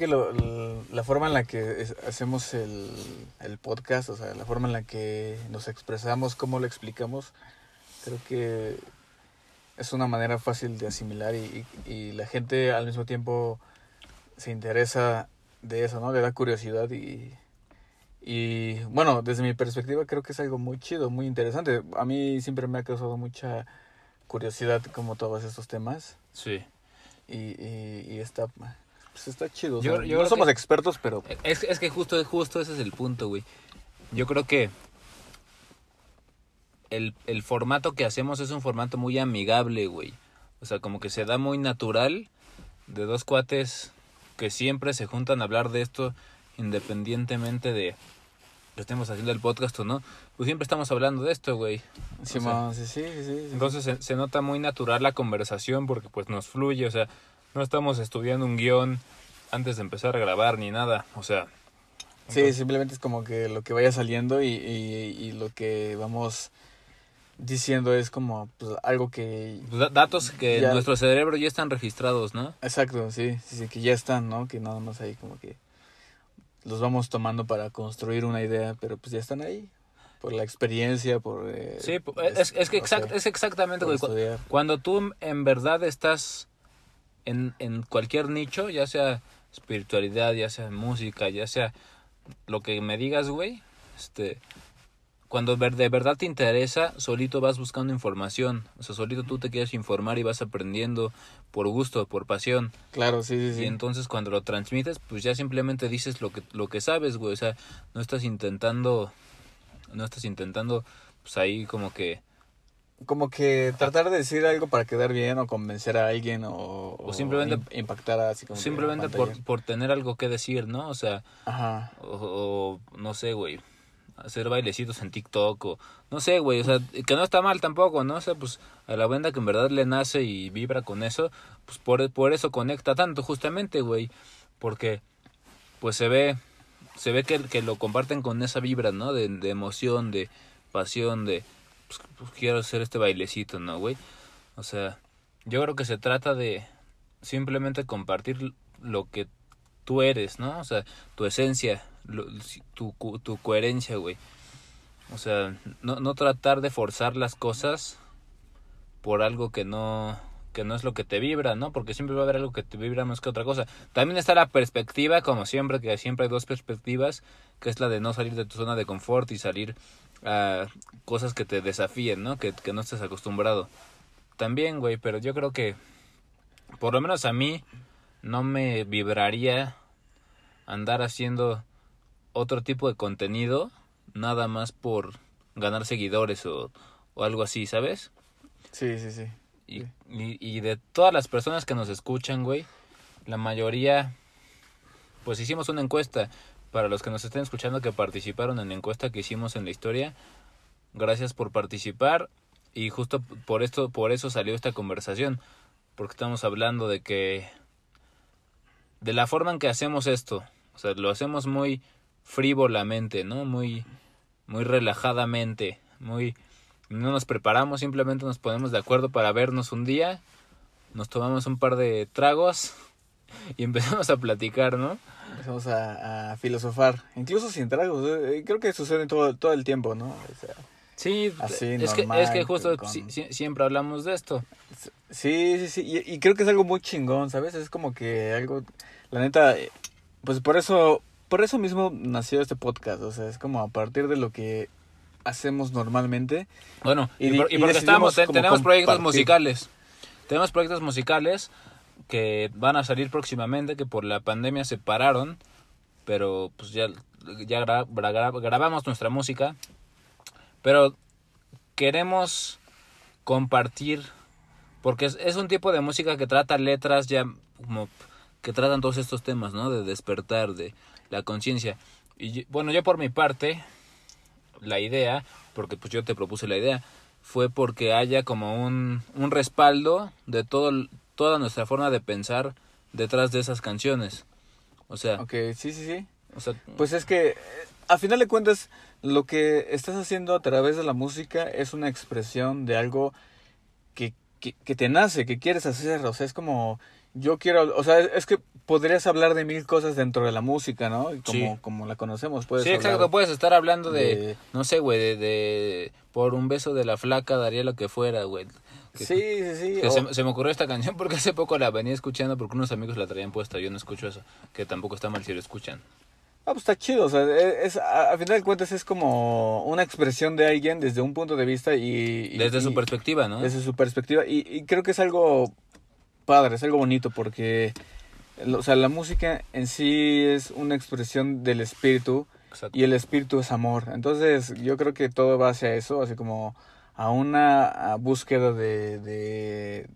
que lo, la forma en la que es- hacemos el, el podcast, o sea, la forma en la que nos expresamos, cómo lo explicamos, creo que es una manera fácil de asimilar y, y, y la gente al mismo tiempo se interesa de eso, ¿no? Le da curiosidad y, y bueno, desde mi perspectiva creo que es algo muy chido, muy interesante. A mí siempre me ha causado mucha curiosidad como todos estos temas Sí. y, y, y está, pues está chido. o Yo- sea, yo no somos que- expertos, pero Es, es que justo, justo ese es el punto, güey. Yo creo que el, el formato que hacemos es un formato muy amigable, güey. O sea, como que se da muy natural de dos cuates que siempre se juntan a hablar de esto independientemente de que estemos haciendo el podcast o no. Pues siempre estamos hablando de esto, güey. sí, o sea, ma, sí, sí, sí, sí. Entonces se, se nota muy natural la conversación porque pues nos fluye, o sea, no estamos estudiando un guion antes de empezar a grabar ni nada, o sea... Sí, simplemente es como que lo que vaya saliendo y, y, y lo que vamos diciendo es como pues, algo que... Pues, da- datos que en Ya- nuestro cerebro ya están registrados, ¿no? Exacto, sí, sí, sí, que ya están, ¿no? Que nada más ahí como que los vamos tomando para construir una idea, pero pues ya están ahí. Por la experiencia, por... eh, Sí, pu- es, es que sea, exact- es exactamente, por güey. cu- estudiar. Cuando tú en verdad estás en, en cualquier nicho, ya sea espiritualidad, ya sea música, ya sea lo que me digas, güey, este, cuando de verdad te interesa, solito vas buscando información, o sea, solito tú te quieres informar y vas aprendiendo por gusto, por pasión, Claro, sí, sí, sí. y entonces cuando lo transmites, pues ya simplemente dices lo que lo que sabes, güey, o sea, no estás intentando no estás intentando pues ahí como que Como que tratar de decir algo para quedar bien o convencer a alguien o, O simplemente- im- impactar así como simplemente en por, por tener algo que decir, ¿no? O sea, Ajá. o, o no sé, güey, hacer bailecitos en TikTok o no sé, güey, o sea, que no está mal tampoco, ¿no? O sea, pues a la banda que en verdad le nace y vibra con eso, pues por, por eso conecta tanto justamente, güey, porque pues se ve se ve que, que lo comparten con esa vibra, ¿no? De, de emoción, de pasión, de pues, pues, quiero hacer este bailecito, ¿no, güey? O sea, yo creo que se trata de simplemente compartir lo que tú eres, ¿no? O sea, tu esencia, tu, tu coherencia, güey. O sea, no, no tratar de forzar las cosas por algo que no que no es lo que te vibra, ¿no? Porque siempre va a haber algo que te vibra más que otra cosa. También está la perspectiva, como siempre, que siempre hay dos perspectivas, que es la de no salir de tu zona de confort y salir a cosas que te desafíen, ¿no? Que, que no estés acostumbrado. También, güey, pero yo creo que, por lo menos a mí, no me vibraría andar haciendo otro tipo de contenido nada más por ganar seguidores o, o algo así, ¿sabes? Sí, sí, sí. Y, Sí. y, y de todas las personas que nos escuchan, güey, la mayoría, pues hicimos una encuesta. Para los que nos estén escuchando que participaron en la encuesta que hicimos en la historia, gracias por participar y justo por esto, por eso salió esta conversación, porque estamos hablando de que de la forma en que hacemos esto, o sea, lo hacemos muy frívolamente, ¿no? Muy muy relajadamente, muy no nos preparamos, simplemente nos ponemos de acuerdo para vernos un día, nos tomamos un par de tragos y empezamos a platicar, ¿no? Empezamos a, a filosofar, incluso sin tragos. eh, Creo que sucede todo, todo el tiempo, ¿no? O sea, Sí, Así, es, que, normal, es que justo con- si- si- siempre hablamos de esto. Sí, sí, sí. Y, y creo que es algo muy chingón, ¿sabes? Es como que algo. La neta, eh, pues por eso. Por eso mismo nació este podcast. O sea, es como a partir de lo que hacemos normalmente. Bueno, y, Y y porque estamos, tenemos proyectos musicales. Tenemos proyectos musicales que van a salir próximamente, que por la pandemia se pararon, pero pues ya, ya gra- gra- grabamos nuestra música. Pero queremos compartir, porque es, es un tipo de música que trata letras ya como que tratan todos estos temas, ¿no? De despertar, de la conciencia. Y bueno, yo por mi parte, la idea, porque pues yo te propuse la idea, fue porque haya como un, un respaldo de todo, toda nuestra forma de pensar detrás de esas canciones. O sea, Ok, sí, sí, sí. o sea Pues es que, a final de cuentas, lo que estás haciendo a través de la música es una expresión de algo que, que, que te nace, que quieres hacer. O sea, es como yo quiero, o sea, es, es que podrías hablar de mil cosas dentro de la música, ¿no? Como, Sí. como la conocemos, puedes sí, exacto, hablar puedes estar hablando de, de- no sé, güey, de, de, por un beso de la flaca daría lo que fuera, güey. Que- Sí, sí, sí. que o- se, se me ocurrió esta canción porque hace poco la venía escuchando porque unos amigos la traían puesta, yo no escucho eso, que tampoco está mal si lo escuchan. Ah, pues está chido, o sea, e, es, a, a final de cuentas es como una expresión de alguien desde un punto de vista y... y- Desde su y- perspectiva, ¿no? Desde su perspectiva y, y creo que es algo padre, es algo bonito porque, o sea, la música en sí es una expresión del espíritu Exacto. y el espíritu es amor. Entonces yo creo que todo va hacia eso, así como a una búsqueda de, de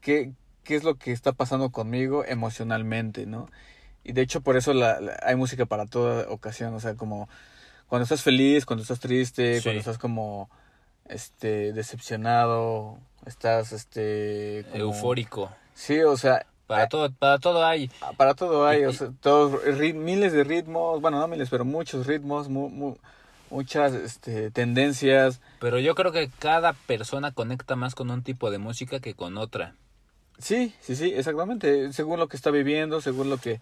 qué, qué es lo que está pasando conmigo emocionalmente, ¿no? Y de hecho por eso la, la- hay música para toda ocasión, o sea, como cuando estás feliz, cuando estás triste, Sí. cuando estás como este decepcionado, estás este como- Eufórico. Sí, o sea, Para todo, para todo hay. para todo hay, Y- o sea, todos miles de ritmos, bueno, no miles, pero muchos ritmos, muchas este, tendencias. Pero yo creo que cada persona conecta más con un tipo de música que con otra. Sí, sí, sí, exactamente, según lo que está viviendo, según lo que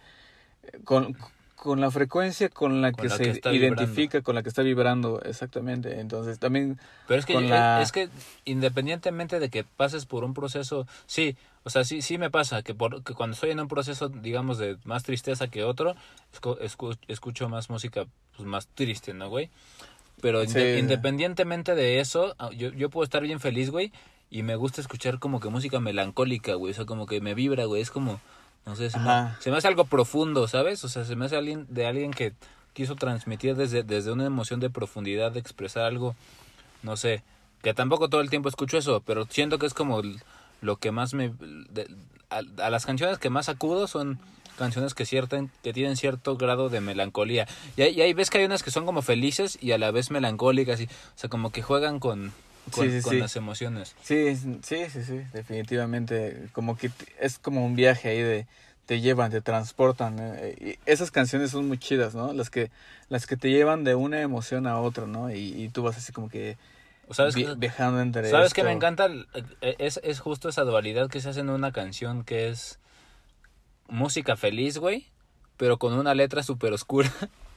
con, con la frecuencia con la Con que la se que identifica, con la que está vibrando, exactamente. Entonces, también Pero es que, Con eh, la- es que independientemente de que pases por un proceso, sí, o sea, sí, sí me pasa que, por, que cuando estoy en un proceso, digamos, de más tristeza que otro, escu- escu- escucho más música pues, más triste, ¿no, güey? Pero independientemente de eso, ah, yo, yo puedo estar bien feliz, güey, y me gusta escuchar como que música melancólica, güey, o sea, como que me vibra, güey, es como, no sé, se me, Ajá. se me hace algo profundo, ¿sabes? O sea, se me hace alguien, de alguien que quiso transmitir desde, desde una emoción de profundidad, de expresar algo, no sé, que tampoco todo el tiempo escucho eso, pero siento que es como lo que más me... de- a, a las canciones que más acudo son canciones que ciertan, que tienen cierto grado de melancolía. Y ahí, y ahí ves que hay unas que son como felices y a la vez melancólicas, y, o sea, como que juegan con, con, Sí, sí, con sí. las emociones. Sí, sí, sí, sí, definitivamente. Como que es como un viaje ahí de te llevan, te transportan. eh, Y esas canciones son muy chidas, ¿no? Las que las que te llevan de una emoción a otra, ¿no? Y, y tú vas así como que sabes vi- que- viajando entre ¿Sabes qué esto. me encanta? Eh, Es, es justo esa dualidad que se hace en una canción que es música feliz, güey, pero con una letra súper oscura.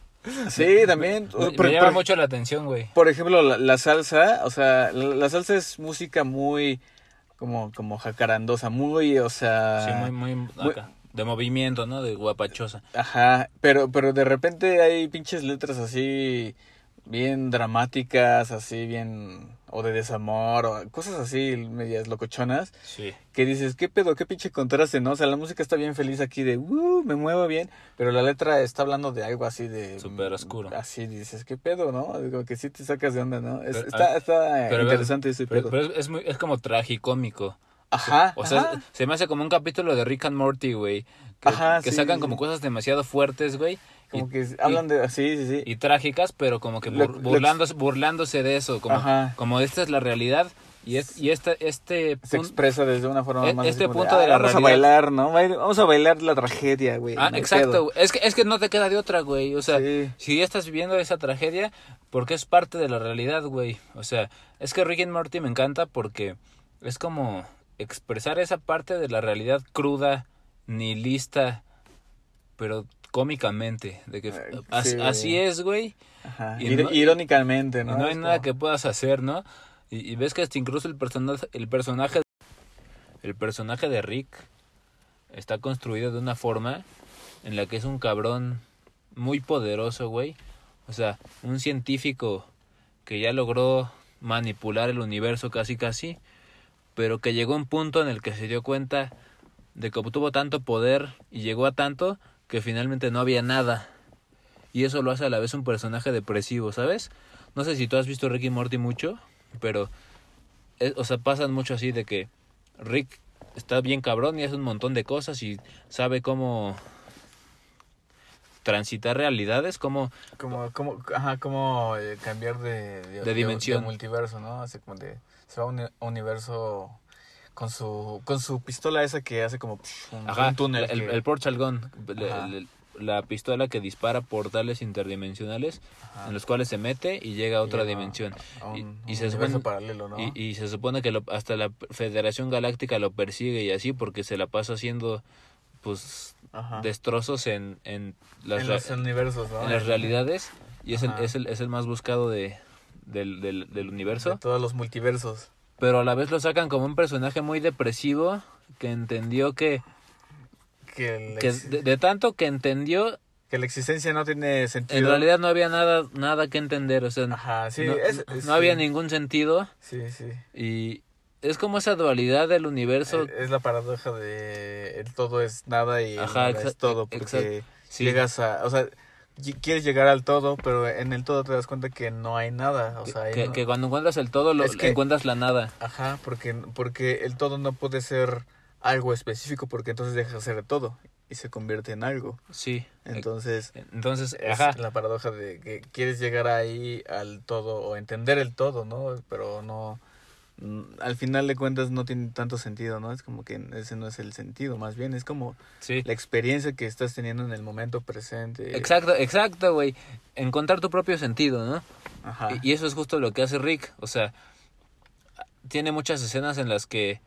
Sí, también. Me, Por- llama por- mucho la atención, güey. Por ejemplo, la, la salsa, o sea, la, la salsa es música muy como como jacarandosa, muy, o sea, Sí, muy, muy muy- acá. De movimiento, ¿no? De guapachosa. Ajá, pero, pero de repente hay pinches letras así bien dramáticas, así bien, o de desamor, o cosas así medias locochonas, Sí. que dices, ¿qué pedo? ¿Qué pinche contraste, no? O sea, la música está bien feliz aquí de, uh, me muevo bien, pero la letra está hablando de algo así de... Súper oscuro. Así dices, ¿qué pedo, no? Digo, que sí te sacas de onda, ¿no? Es- Pero, está ah, está pero- interesante ese pedo. pero es, es muy, es como tragicómico. Ajá, O sea, ajá. se me hace como un capítulo de Rick and Morty, güey. Que, Ajá, que sí, sacan sí. como cosas demasiado fuertes, güey. Como y- que hablan de... Sí, sí, sí. y trágicas, pero como que bur- burlándose, burlándose de eso, como, Ajá. como esta es la realidad y es y este este se pun- expresa desde una forma E- más este así como punto de la "Ah, vamos realidad". a bailar no vamos a bailar la tragedia güey Ah, exacto, pedo". güey. es que es que no te queda de otra, güey, o sea, Sí. si ya estás viviendo esa tragedia, porque es parte de la realidad, güey. O sea, es que Rick and Morty me encanta porque es como expresar esa parte de la realidad cruda, nihilista, pero cómicamente, de que sí. así es, güey. Ajá. Y Ir- no- irónicamente Y no no hay nada que puedas hacer, ¿no? Y, y ves que hasta incluso el personaje, el personaje, el personaje de Rick está construido de una forma en la que es un cabrón muy poderoso, güey. O sea, un científico que ya logró manipular el universo casi casi, pero que llegó a un punto en el que se dio cuenta de que obtuvo tanto poder y llegó a tanto que finalmente no había nada. Y eso lo hace a la vez un personaje depresivo, ¿sabes? No sé si tú has visto Rick y Morty mucho, pero es- o sea, pasan mucho así de que Rick está bien cabrón y hace un montón de cosas y sabe cómo transitar realidades, cómo como como ajá como eh, cambiar de, De dimensión. de multiverso no así como de se va a un uni- universo con su con su pistola esa que hace como psh, un, Ajá, un túnel el, que- el la pistola que dispara portales interdimensionales Ajá. en los cuales se mete y llega a otra Llega dimensión. a Y- un- y un se supone- paralelo, ¿no? Y, y se supone que lo- hasta la Federación Galáctica lo persigue y así porque se la pasa haciendo pues Ajá. destrozos en, en, las, en ra- los universos, ¿no? en las realidades y es el, es, el, es el más buscado de, del, del, del De universo. todos los multiversos. Pero a la vez lo sacan como un personaje muy depresivo que entendió que, Que, que de, de tanto que entendió, que la existencia no tiene sentido. en realidad no había nada, nada que entender. O sea, Ajá, sí. no, es- no es- había ningún sentido Sí, sí. y es como esa dualidad del universo. Eh, Es la paradoja de el todo es nada y Ajá, nada es todo, exa- porque sí. llegas a, o sea, quieres llegar al todo, pero en el todo te das cuenta que no hay nada, o sea, que, no- que cuando encuentras el todo, lo, Es que- encuentras la nada. ajá, porque porque el todo no puede ser algo específico, porque entonces deja de ser todo y se convierte en algo. Sí. Entonces, Entonces, es ajá. la paradoja de que quieres llegar ahí al todo o entender el todo, ¿no? Pero no al final de cuentas no tiene tanto sentido, ¿no? Es como que ese no es el sentido, más bien es como Sí. la experiencia que estás teniendo en el momento presente. Exacto, exacto, güey. Encontrar tu propio sentido, ¿no? Ajá. Y, eso es justo lo que hace Rick. O sea, tiene muchas escenas en las que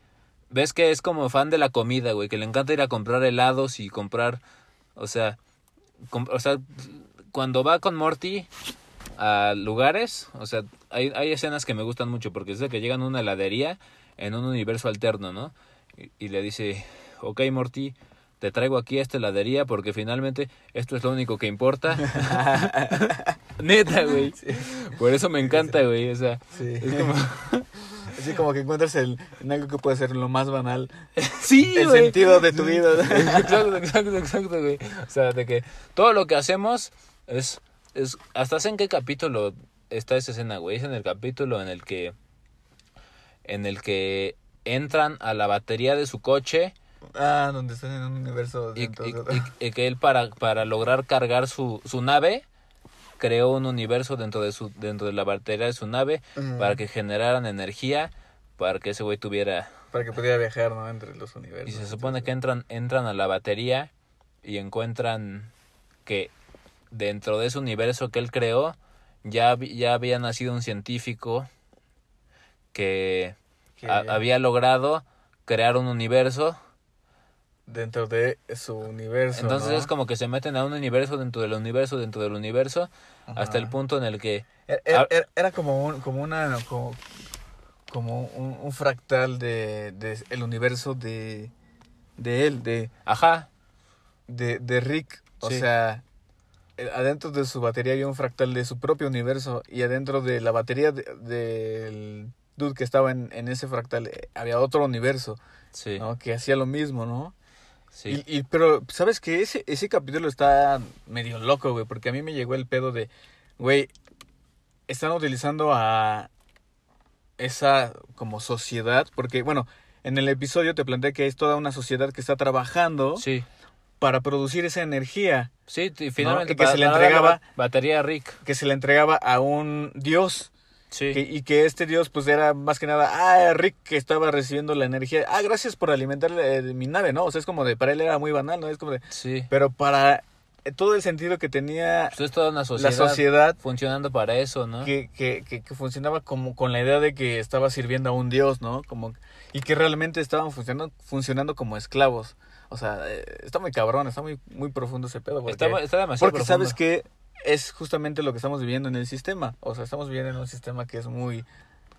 ves que es como fan de la comida, güey, que le encanta ir a comprar helados y comprar, o sea, com- o sea, cuando va con Morty a lugares, o sea, hay, hay escenas que me gustan mucho porque es de que llegan a una heladería en un universo alterno, ¿no? Y, y le dice, ok Morty, te traigo aquí a esta heladería porque finalmente esto es lo único que importa. Neta, güey. Por eso me encanta, güey. O sea, Sí. es como... Así como que encuentras el, en algo que puede ser lo más banal, sí, el güey. sentido de tu vida. Exacto, exacto, exacto, güey. O sea, de que todo lo que hacemos es... es ¿Hasta sé en qué capítulo está esa escena, güey? Es en el capítulo en el que... En el que entran a la batería de su coche ah, donde están en un universo y, y- que él para, para lograr cargar su, su nave creó un universo dentro de su dentro de la batería de su nave para que generaran energía para que ese güey tuviera Para que pudiera viajar, ¿no? Entre los universos. y se supone que entran entran a la batería y encuentran que dentro de ese universo que él creó ya ya había nacido un científico que Que ha- había logrado crear un universo Dentro de su universo. Entonces ¿no? es como que se meten a un universo dentro del universo dentro del universo hasta el punto en el que Era, era- Ah. era- como un, como una como, como un, un fractal de, de el universo de de él, de, ajá de, de Rick. O Sí. sea, adentro de su batería había un fractal de su propio universo y adentro de la batería de- del dude que estaba en, en ese fractal eh, había otro universo, sí ¿no? Que hacía lo mismo, ¿no? sí Y, y- pero, ¿sabes qué? Ese, ese capítulo está medio loco, güey, porque a mí me llegó el pedo de, güey, están utilizando a esa como sociedad, porque, bueno, en el episodio te planteé que es toda una sociedad que está trabajando sí para producir esa energía sí y finalmente que se le entregaba- ba- batería a Rick que se le entregaba a un dios. sí que- y que este dios, pues era más que nada, ah, Rick que estaba recibiendo la energía. Ah, gracias por alimentar eh, mi nave, ¿no? O sea, es como de, para él era muy banal, ¿no? Es como de, sí pero para eh, todo el sentido que tenía pues es toda una sociedad, la sociedad funcionando para eso no que, que, que, que funcionaba como con la idea de que estaba sirviendo a un dios, ¿no? Como y que realmente estaban funcionando funcionando como esclavos. O sea, eh, está muy cabrón, está muy muy profundo ese pedo porque, está, está demasiado porque profundo. sabes que es justamente lo que estamos viviendo en el sistema. O sea, estamos viviendo en un sistema que es muy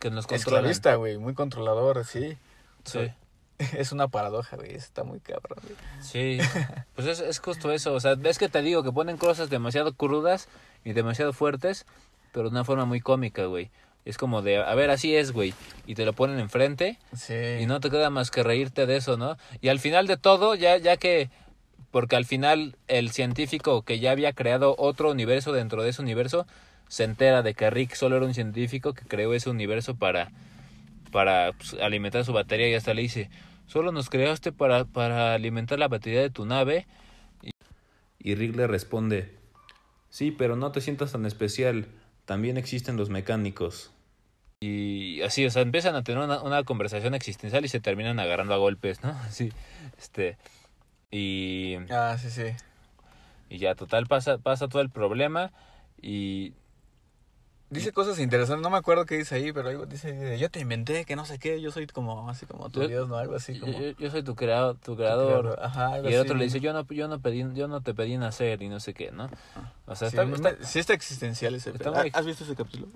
que nos esclavista, güey, muy controlador, sí. sí Es una paradoja, güey, está muy cabrón. güey. Sí, pues es, es justo eso, o sea, ves que te digo que ponen cosas demasiado crudas y demasiado fuertes, pero de una forma muy cómica, güey. Es como de, a ver, así es, güey, y te lo ponen enfrente Sí. y no te queda más que reírte de eso, ¿no? Y al final de todo, ya, ya que, porque al final el científico que ya había creado otro universo dentro de ese universo, se entera de que Rick solo era un científico que creó ese universo para, para pues, alimentar su batería y hasta le dice, solo nos creaste para, para alimentar la batería de tu nave. Y, y Rick le responde, sí, pero no te sientas tan especial, también existen los mecánicos. Y así, o sea, empiezan a tener una, una conversación existencial y se terminan agarrando a golpes, ¿no? Sí, este... Y... Ah, sí, sí. Y ya, total, pasa, pasa todo el problema y... Dice cosas interesantes, no me acuerdo qué dice ahí, pero algo dice, yo te inventé, que no sé qué, yo soy como, así como tu Yo- Dios, ¿no? Algo así como... yo- yo soy tu, creado, tu tu creador. Ajá, algo Y el otro le dice, yo no, yo no pedí, yo no te pedí nacer y no sé qué, ¿no? O sea, Sí, está, me- está- sí está existencial ese está muy- ¿Has visto ese capítulo?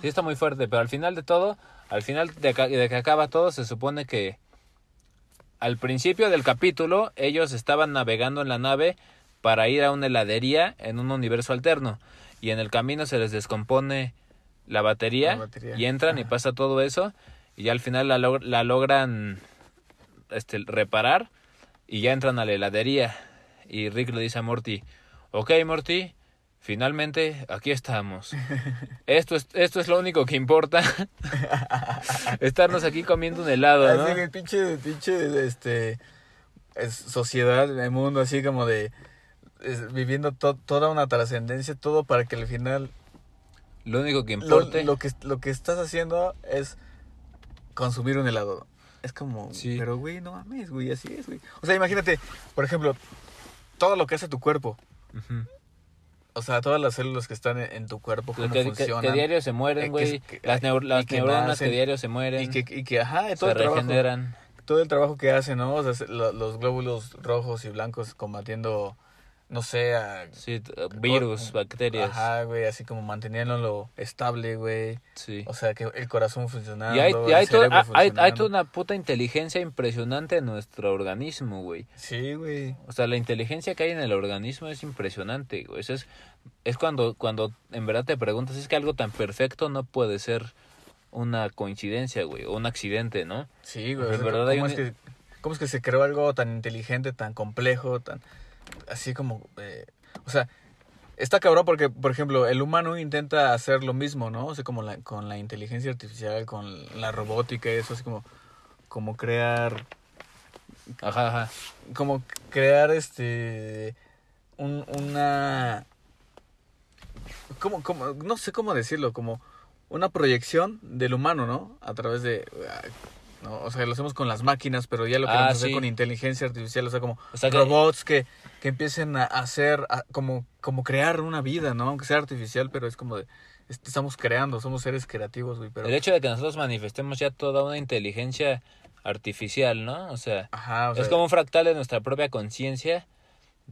Sí está muy fuerte, pero al final de todo, al final de, de que acaba todo, se supone que al principio del capítulo ellos estaban navegando en la nave para ir a una heladería en un universo alterno y en el camino se les descompone la batería, La batería. y entran y pasa todo eso y ya al final la, log- la logran este, reparar y ya entran a la heladería y Rick le dice a Morty, ok Morty, finalmente aquí estamos. Esto es, esto es lo único que importa. Estarnos aquí comiendo un helado, ¿no? Así que pinche, pinche, este, es sociedad, el mundo así como de, es- viviendo to- toda una trascendencia, todo para que al final Lo único que importe. lo que, lo que estás haciendo es consumir un helado. Es como, Sí. pero güey, no mames, güey, así es, güey. O sea, imagínate, por ejemplo, todo lo que hace tu cuerpo. O sea, todas las células que están en, en tu cuerpo, cómo que, funcionan. que diario se Eh, mueren, que- güey. Las, neur- y las que neuronas nacen, que diario se mueren. y que, y que, ajá, todo se el trabajo. todo el trabajo que hacen, ¿no? O sea, se- lo- los glóbulos rojos y blancos combatiendo, no sé, a... Sí, virus, bacterias. Ajá, güey, así como manteniéndolo estable, güey. Sí. O sea, que el corazón funcionando, Y hay, y hay, to- cerebro hay- hay toda una puta inteligencia impresionante en nuestro organismo, güey. Sí, güey. O sea, la inteligencia que hay en el organismo es impresionante, güey. Eso es, es cuando, cuando en verdad te preguntas, es que algo tan perfecto no puede ser una coincidencia, güey, o un accidente, ¿no? Sí, güey. En verdad ¿cómo, hay es que, ¿Cómo es que se creó algo tan inteligente, tan complejo, tan... Así como... eh, o sea, está cabrón porque, por ejemplo, el humano intenta hacer lo mismo, ¿no? O sea, como con la inteligencia artificial, con la robótica y eso, así como... Como crear... Ajá, ajá. Como crear, este... Un, una... ¿Cómo, cómo, no sé cómo decirlo, como una proyección del humano, ¿no? A través de... ah, ¿no? O sea, lo hacemos con las máquinas, pero ya lo Ah, queremos hacer sí. con inteligencia artificial, o sea, como O sea que- robots que, que empiecen a hacer, a- como, como crear una vida, ¿no? Aunque sea artificial, pero es como de... est- Estamos creando, somos seres creativos, güey, pero... El hecho de que nosotros manifestemos ya toda una inteligencia artificial, ¿no? O sea, Ajá, o sea, es como un fractal de nuestra propia conciencia,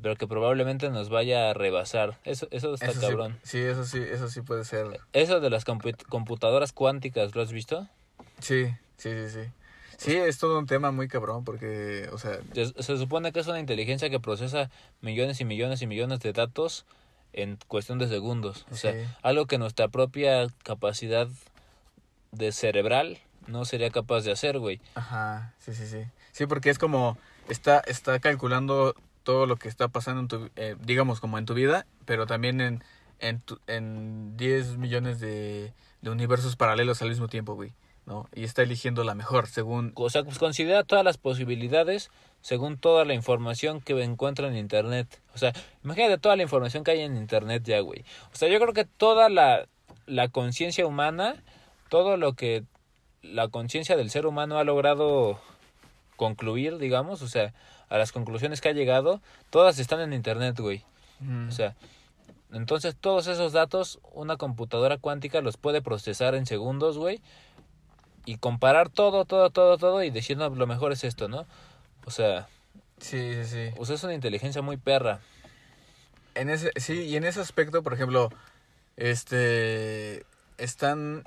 pero que probablemente nos vaya a rebasar. Eso, eso está eso cabrón. Sí, eso sí, eso sí puede ser. Eso de las compu- computadoras cuánticas, ¿lo has visto? Sí, sí, sí, sí. Sí, es todo un tema muy cabrón porque, o sea, Se, se supone que es una inteligencia que procesa millones y millones y millones de datos en cuestión de segundos. O sea, Sí. algo que nuestra propia capacidad de cerebral no sería capaz de hacer, güey. Ajá, sí, sí, sí. Sí, porque es como, está, está calculando todo lo que está pasando en tu, eh, digamos, como en tu vida, pero también en, en, tu- en 10 millones de, de universos paralelos al mismo tiempo, güey, ¿no? Y está eligiendo la mejor, según... O sea, pues considera todas las posibilidades según toda la información que encuentra en internet. O sea, imagínate toda la información que hay en internet ya, güey. O sea, yo creo que toda la, la conciencia humana, todo lo que la conciencia del ser humano ha logrado concluir, digamos, o sea, a las conclusiones que ha llegado, todas están en internet, güey. Mm, O sea, entonces todos esos datos, una computadora cuántica los puede procesar en segundos, güey. Y comparar todo, todo, todo, todo y decir, no, lo mejor es esto, ¿no? O sea, sí, sí, sí. o sea, es una inteligencia muy perra. En ese, sí, y en ese aspecto, por ejemplo, este, están,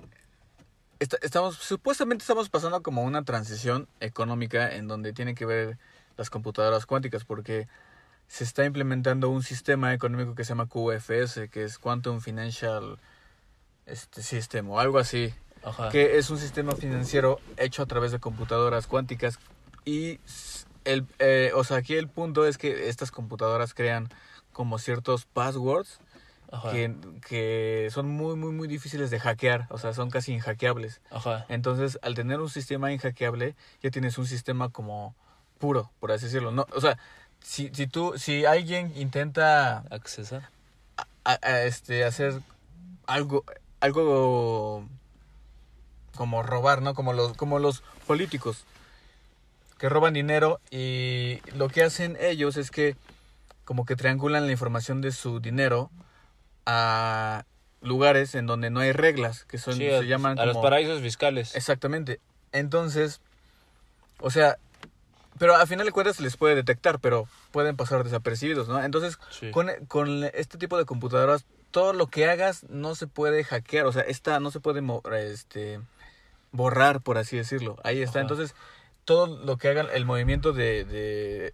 esta- estamos, supuestamente estamos pasando como una transición económica en donde tiene que ver las computadoras cuánticas, porque se está implementando un sistema económico que se llama QFS, que es Quantum Financial este, System, o algo así, Ajá. que es un sistema financiero hecho a través de computadoras cuánticas y el eh, o sea aquí el punto es que estas computadoras crean como ciertos passwords Ajá. que, que son muy muy muy difíciles de hackear o sea son casi inhackeables Ajá. entonces al tener un sistema inhackeable ya tienes un sistema como puro por así decirlo no o sea si, si tú si alguien intenta Accesar. a- a, este hacer algo algo como robar, ¿no? Como los como los políticos que roban dinero y lo que hacen ellos es que como que triangulan la información de su dinero a lugares en donde no hay reglas, que son, Sí, se a, llaman a los paraísos fiscales. Exactamente. Entonces, o sea, pero a final de cuentas se les puede detectar, pero pueden pasar desapercibidos, ¿no? Entonces, Sí. con, con este tipo de computadoras, todo lo que hagas no se puede hackear, o sea, esta no se puede este, borrar, por así decirlo. Ahí está. Ajá. Entonces, todo lo que hagan, el movimiento de, de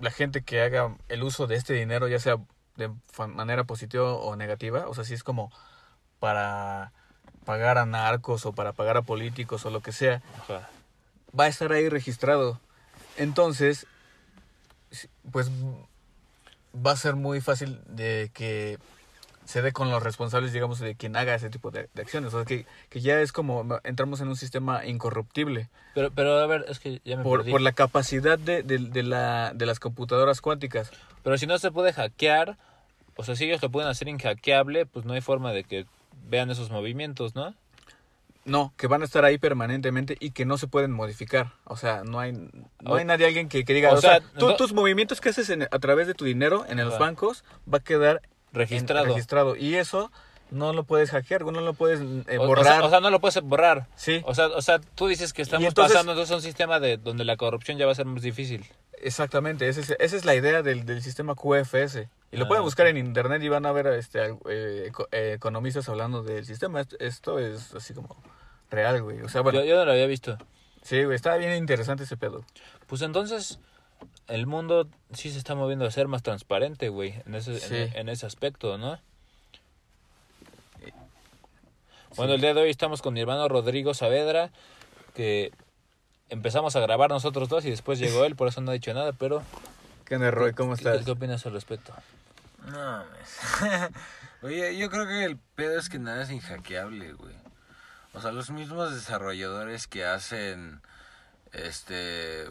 la gente que haga el uso de este dinero, ya sea de manera positiva o negativa, o sea, si es como para pagar a narcos o para pagar a políticos o lo que sea, Ajá. va a estar ahí registrado. Entonces, pues va a ser muy fácil de que se dé con los responsables, digamos, de quien haga ese tipo de, de acciones. O sea, que, que ya es como entramos en un sistema incorruptible Pero, pero a ver, es que ya me por, perdí. por la capacidad de, de, de la, de las computadoras cuánticas. Pero si no se puede hackear, o sea, si ellos lo pueden hacer inhackeable, pues no hay forma de que vean esos movimientos, ¿no? No, que van a estar ahí permanentemente y que no se pueden modificar. O sea, no hay, no hay nadie alguien que, que diga, o o, sea, sea, tú- no- tus movimientos que haces en- a través de tu dinero en los bancos va a quedar en- Registrado. registrado. Y eso no lo puedes hackear, no lo puedes eh, o borrar. sea, O sea, no lo puedes borrar. sí, O sea, o sea, tú dices que estamos entonces- pasando entonces a un sistema de donde la corrupción ya va a ser más difícil. exactamente. Esa es, esa es la idea del, del sistema QFS. Y lo Ah, pueden buscar en internet y van a ver este, eh, eh, economistas hablando del sistema. Esto, esto es así como real, güey. O sea, bueno, Yo, yo no lo había visto. sí, güey, está bien interesante ese pedo. Pues entonces, el mundo sí se está moviendo a ser más transparente, güey, en ese, Sí. en, en ese aspecto, ¿no? Bueno, el día de hoy estamos con mi hermano Rodrigo Saavedra, que empezamos a grabar nosotros dos y después llegó él, por eso no ha dicho nada, pero ¿Qué onda, Roy? ¿Cómo ¿qué, estás? qué opinas al respecto? No, mames. Oye, yo creo que el pedo es que nada es inhackeable, güey. O sea, los mismos desarrolladores que hacen este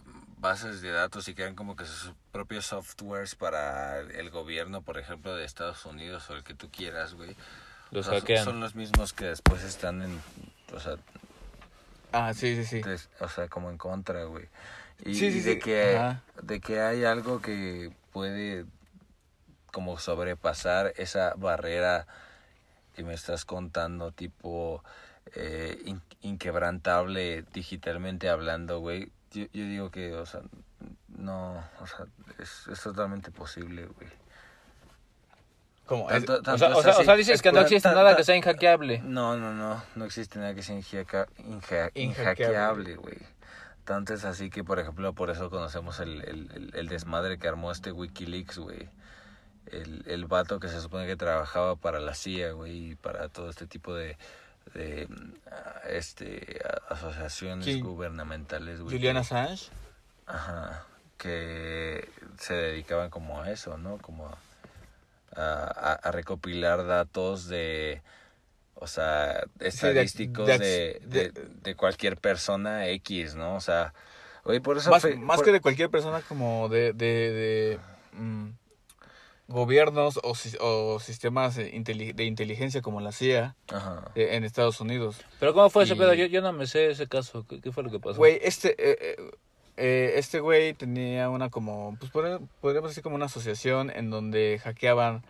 bases de datos y crean como que sus propios softwares para el gobierno, por ejemplo, de Estados Unidos o el que tú quieras, güey. Los O sea, hackean. Son los mismos que después están en, o sea, Ah, sí, sí, sí. des- o sea, como en contra, güey. Y Sí, sí, de sí. que Ajá. de que hay algo que puede como sobrepasar esa barrera que me estás contando, tipo eh, in- inquebrantable digitalmente hablando, güey. Yo, yo digo que, o sea, no, o sea, es, es totalmente posible, güey. ¿Cómo? Tanto- O sea, o sea, o así. sea, dices que no existe ta- nada que sea inhackeable. No, no, no, no existe nada que sea Inhackeable. inhackeable, güey. Tanto es así que, por ejemplo, por eso conocemos el, el, el- el desmadre que armó este Wikileaks, güey. El, el vato que se supone que trabajaba para la CIA, güey, y para todo este tipo de, de ah, este, asociaciones ¿Quién? gubernamentales, güey. Julian que- Assange. Ajá, que se dedicaban como a eso, ¿no? Como a, a- a recopilar datos de, o sea, estadísticos de- de, de- de, de cualquier persona X, ¿no? O sea, oye, por eso... Más, fe- más por- que de cualquier persona como de, de, de, mm, gobiernos o, si- o sistemas de inteli- de inteligencia como la CIA Ajá. eh, en Estados Unidos. Pero ¿cómo fue ese pedo? Yo, yo no me sé ese caso. ¿Qué, qué fue lo que pasó? Güey, este, eh, eh, eh, este güey tenía una como, pues podría- podríamos decir como una asociación en donde hackeaban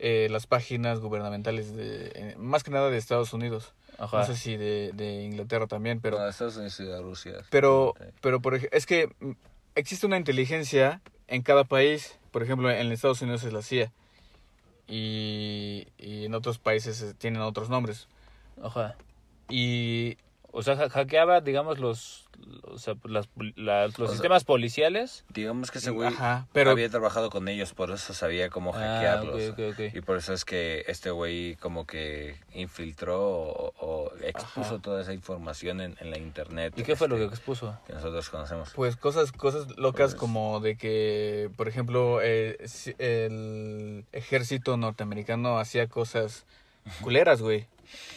eh, las páginas gubernamentales de, eh, más que nada de Estados Unidos. Ajá. No sé si de, de Inglaterra también, pero... No, Estados Unidos y de Rusia. Pero, pero por es que mm, existe una inteligencia en cada país. Por ejemplo, en Estados Unidos es la CIA. Y, y en otros países tienen otros nombres. Ajá. Y O sea, ha- hackeaba, digamos, los, o sea, las, las- los O sea, sistemas policiales. Digamos que ese güey pero había trabajado con ellos, por eso sabía cómo Ah, hackearlos. ok, ok, ok. Y por eso es que este güey como que infiltró o, o expuso Ajá. toda esa información en, en la internet. ¿Y qué fue lo que este, expuso? que nosotros conocemos? pues cosas cosas locas Pues- como de que, por ejemplo, eh, el ejército norteamericano hacía cosas culeras, güey.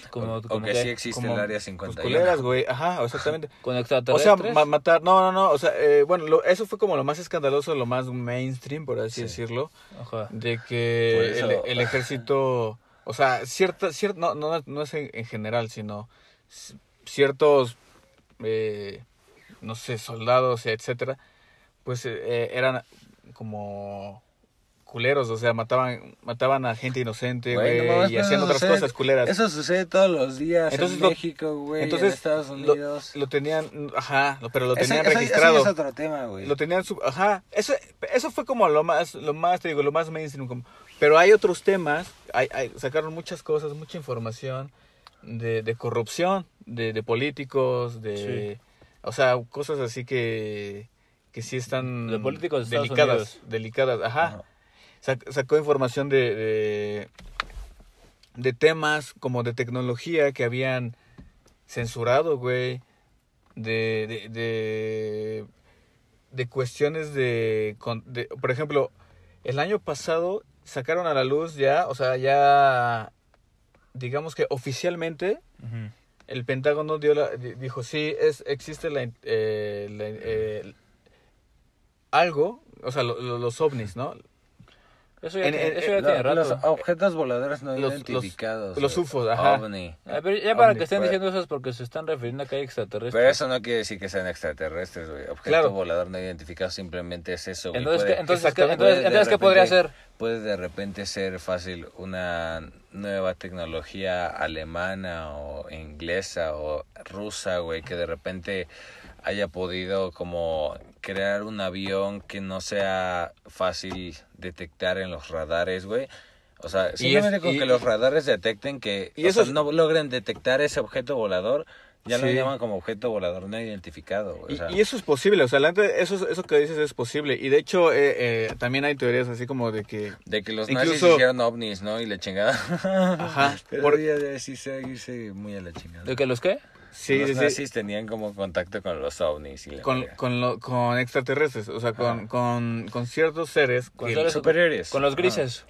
Como, o, como que que- sí existe Como, el área pues, 51. culeras, güey. Ajá, exactamente. con O sea, ma- matar, no, no, no, o sea, eh, bueno, lo- eso fue como lo más escandaloso, lo más mainstream, por así Sí. decirlo. Ajá. de que eso- el, el ejército, o sea, cierta, cierta no, no, no es en, en general, sino ciertos, eh, no sé, soldados, etcétera, pues eh, eran como culeros, o sea, mataban mataban a gente inocente, Güey, güey, no y hacían eso otras sucede- cosas culeras. Eso sucede todos los días Entonces en lo- México, güey, en Estados Unidos. Lo, tenían, ajá, pero lo Eso- tenían eso- eso registrado. ya es otro tema, güey. Lo tenían sub- ajá, eso eso fue como lo más lo más te digo, lo más mainstream como pero hay otros temas, hay, hay- sacaron muchas cosas, mucha información de, de corrupción, de, de políticos, de o sea, cosas así que que sí están De políticos de delicadas, Unidos. delicadas, ajá. Ajá. Sac- sacó información de, de de temas como de tecnología que habían censurado, güey, de, de, de, de cuestiones de, por ejemplo, el año pasado sacaron a la luz ya, o sea, ya, digamos que oficialmente el Pentágono dio la, di- dijo, sí, es, existe la, eh, la eh, algo, o sea, lo- lo- los ovnis, ¿no? Eso ya, En- tiene- en- eso ya en- tiene Lo- rato. los objetos voladores no Los- los- identificados. los güey. UFOs, ajá. OVNI. Ah, pero ya para Ovni, que estén diciendo eso es porque se están refiriendo a que hay extraterrestres. Pero eso no quiere decir que sean extraterrestres, güey. Objeto Claro. volador no identificado simplemente es eso, güey. Entonces, Puede- ¿qué, entonces, ¿qué, exactamente. entonces, entonces, ¿qué podría ser? repente- Puede de repente ser fácil una nueva tecnología alemana o inglesa o rusa, güey, que de repente haya podido como crear un avión que no sea fácil detectar en los radares, güey. O sea, simplemente con y- que los radares detecten que y eso es- no logren detectar ese objeto volador, ya lo llaman como objeto volador no identificado. O Y, sea, y eso es posible, o sea, eso, eso que dices es posible. Y de hecho, eh, eh, también hay teorías así como de que... De que los nazis Incluso- hicieron ovnis, ¿no? Y la chingada. Ajá, Pero por- ya de sí muy a la chingada. ¿De que los qué? Sí, los sí, sí, nazis tenían como contacto con los ovnis y la con, con, lo- con extraterrestres, o sea, con, con, con ciertos seres. Con que- seres- superiores. Con los grises.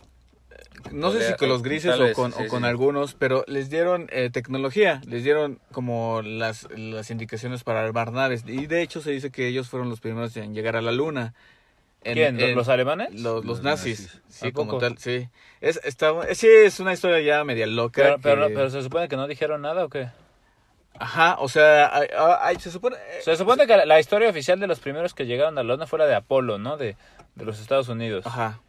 no sé si con los grises o vez, con, sí, o con sí. algunos, pero les dieron eh, tecnología, les dieron como las, las indicaciones para armar naves. Y de hecho se dice que ellos fueron los primeros en llegar a la luna. En- ¿Quién? ¿Los- en- ¿Los alemanes? Los, los Los nazis, nazis. sí, ¿A como poco? tal, sí. Es, está, sí, es una historia ya media loca. Pero, pero, que- pero se supone que no dijeron nada o qué? Ajá, o sea, hay- se supone... eh, Se supone que la, la historia oficial de los primeros que llegaron a la luna fue la de Apolo, ¿no? De, de los Estados Unidos. Ajá,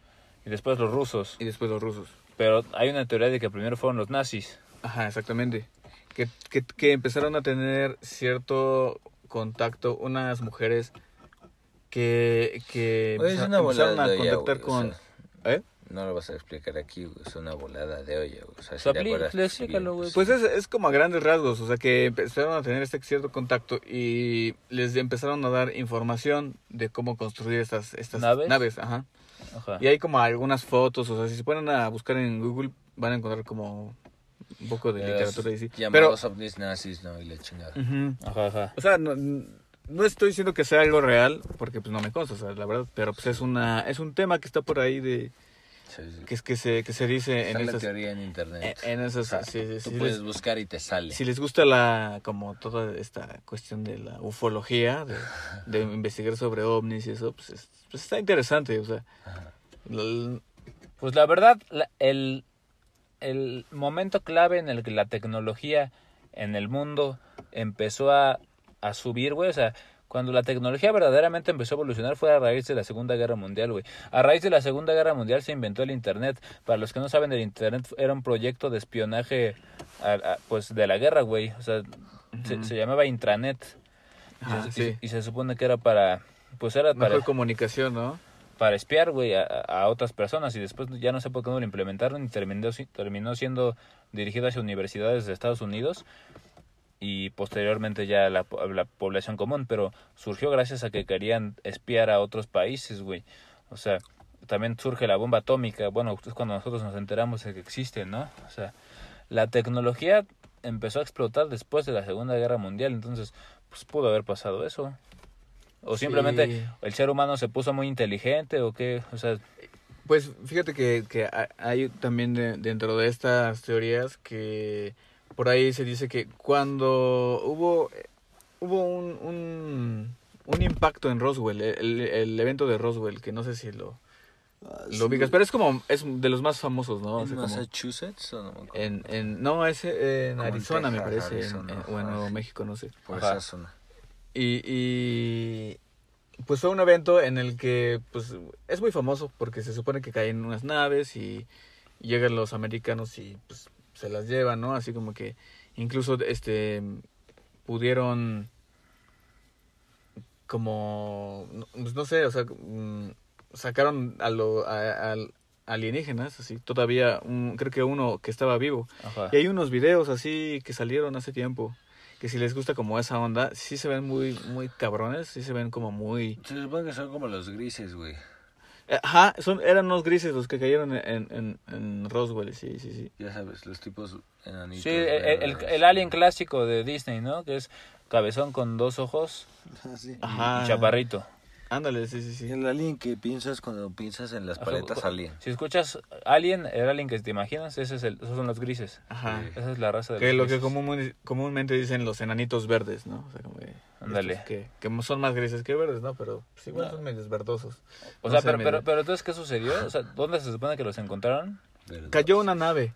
Y después los rusos. y después los rusos. Pero hay una teoría de que primero fueron los nazis. Ajá, exactamente. Que, que, que empezaron a tener cierto contacto unas mujeres que, que Oye, es empeza- una volada empezaron a contactar güey, o con... sea, ¿Eh? No lo vas a explicar aquí, güey. Es una volada de olla, güey. O sea, si Pues te acuerdas. güey. Pues es, es como a grandes rasgos, o sea que empezaron a tener este cierto contacto y les empezaron a dar información de cómo construir estas, estas ¿Naves? ajá. Ajá. Y hay como algunas fotos, o sea, si se ponen a buscar en Google van a encontrar como un poco de literatura y sí. Pero, Llamados ovnis nazis, ¿no? Y la chingada. Ajá, ajá. o sea, no, no estoy diciendo que sea algo real, porque pues no me consta, o sea, la verdad, pero pues es una es un tema que está por ahí de Sí, sí. que es que se que se dice en la esas teoría en internet. en esas O sea, sí, sí, tú sí, puedes les- buscar y te sale. si les gusta la como toda esta cuestión de la ufología, de, de investigar sobre ovnis y eso, pues, es- pues está interesante, o sea, Pues la verdad, la- el, el momento clave en el que la tecnología en el mundo empezó a, a subir, güey, o sea, cuando la tecnología verdaderamente empezó a evolucionar fue a raíz de la Segunda Guerra Mundial, güey. A raíz de la Segunda Guerra Mundial se inventó el Internet. Para los que no saben, el Internet era un proyecto de espionaje, a- a- pues, de la guerra, güey. O sea, se, se llamaba intranet. Y se- y, sí. y se supone que era para, pues era para mejor comunicación, ¿no? para espiar, güey, a, a otras personas y después ya no sé por qué no lo implementaron y terminó, terminó siendo dirigido hacia universidades de Estados Unidos y posteriormente ya la, la población común, pero surgió gracias a que querían espiar a otros países, güey. O sea, también surge la bomba atómica, bueno, es cuando nosotros nos enteramos de que existe, ¿no? O sea, la tecnología empezó a explotar después de la Segunda Guerra Mundial, entonces, pues pudo haber pasado eso. O simplemente Sí. el ser humano se puso muy inteligente o qué, o sea, Pues fíjate que, que ha- hay también de- dentro de estas teorías que por ahí se dice que cuando hubo hubo un, un, un impacto en Roswell, el, el evento de Roswell, que no sé si lo, lo ubicas, pero es como es de los más famosos, ¿no? O ¿En como Massachusetts o no en, en, no, es en Arizona, me parece, Arizona, en- o en. Nuevo México, no sé. Por esa zona. Y, y, pues fue un evento en el que pues es muy famoso porque se supone que caen unas naves y llegan los americanos y pues se las llevan, ¿no? Así como que incluso este pudieron como no, pues, no sé, o sea, mm, sacaron a lo a, a alienígenas, así, todavía un, creo que uno que estaba vivo. Ajá. Y hay unos videos así que salieron hace tiempo que si les gusta como esa onda, sí se ven muy muy cabrones, sí se ven como muy Se supone que son como los grises, güey. Ajá, son, eran unos grises los que cayeron en, en, en Roswell, sí, sí, sí. Ya sabes, los tipos enanitos. Sí, el, el, verdes. el alien clásico de Disney, ¿no? Que es cabezón con dos ojos Ah, sí. Ajá. y chaparrito. Ándale, sí, sí, sí. El alien que piensas cuando piensas en las paletas alien. Si escuchas Alien, el Alien que te imaginas, ese es el, esos son los grises. Ajá. Sí. Esa es la raza de Que los lo que grises. común- comúnmente dicen los enanitos verdes, ¿no? O sea, como que, Ándale. Que, que son más grises que verdes, ¿no? Pero pues, igual son medios verdosos. O No sea, sé, pero, medio- pero, pero entonces, ¿qué sucedió? O sea, ¿dónde se supone que los encontraron? Cayó una nave.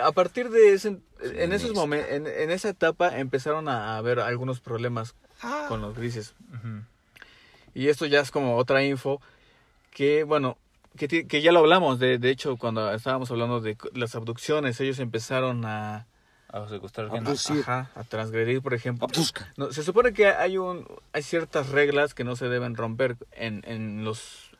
A partir de ese, en esos momentos, en, en esa etapa empezaron a haber algunos problemas con los grises. Ujú. Y esto ya es como otra info que, bueno, que, ya lo hablamos. De, de hecho, cuando estábamos hablando de las abducciones, ellos empezaron a, A secuestrar gente. sí. ajá, a transgredir, por ejemplo. Abduzca. No, se supone que hay, un, hay ciertas reglas que no se deben romper en, en los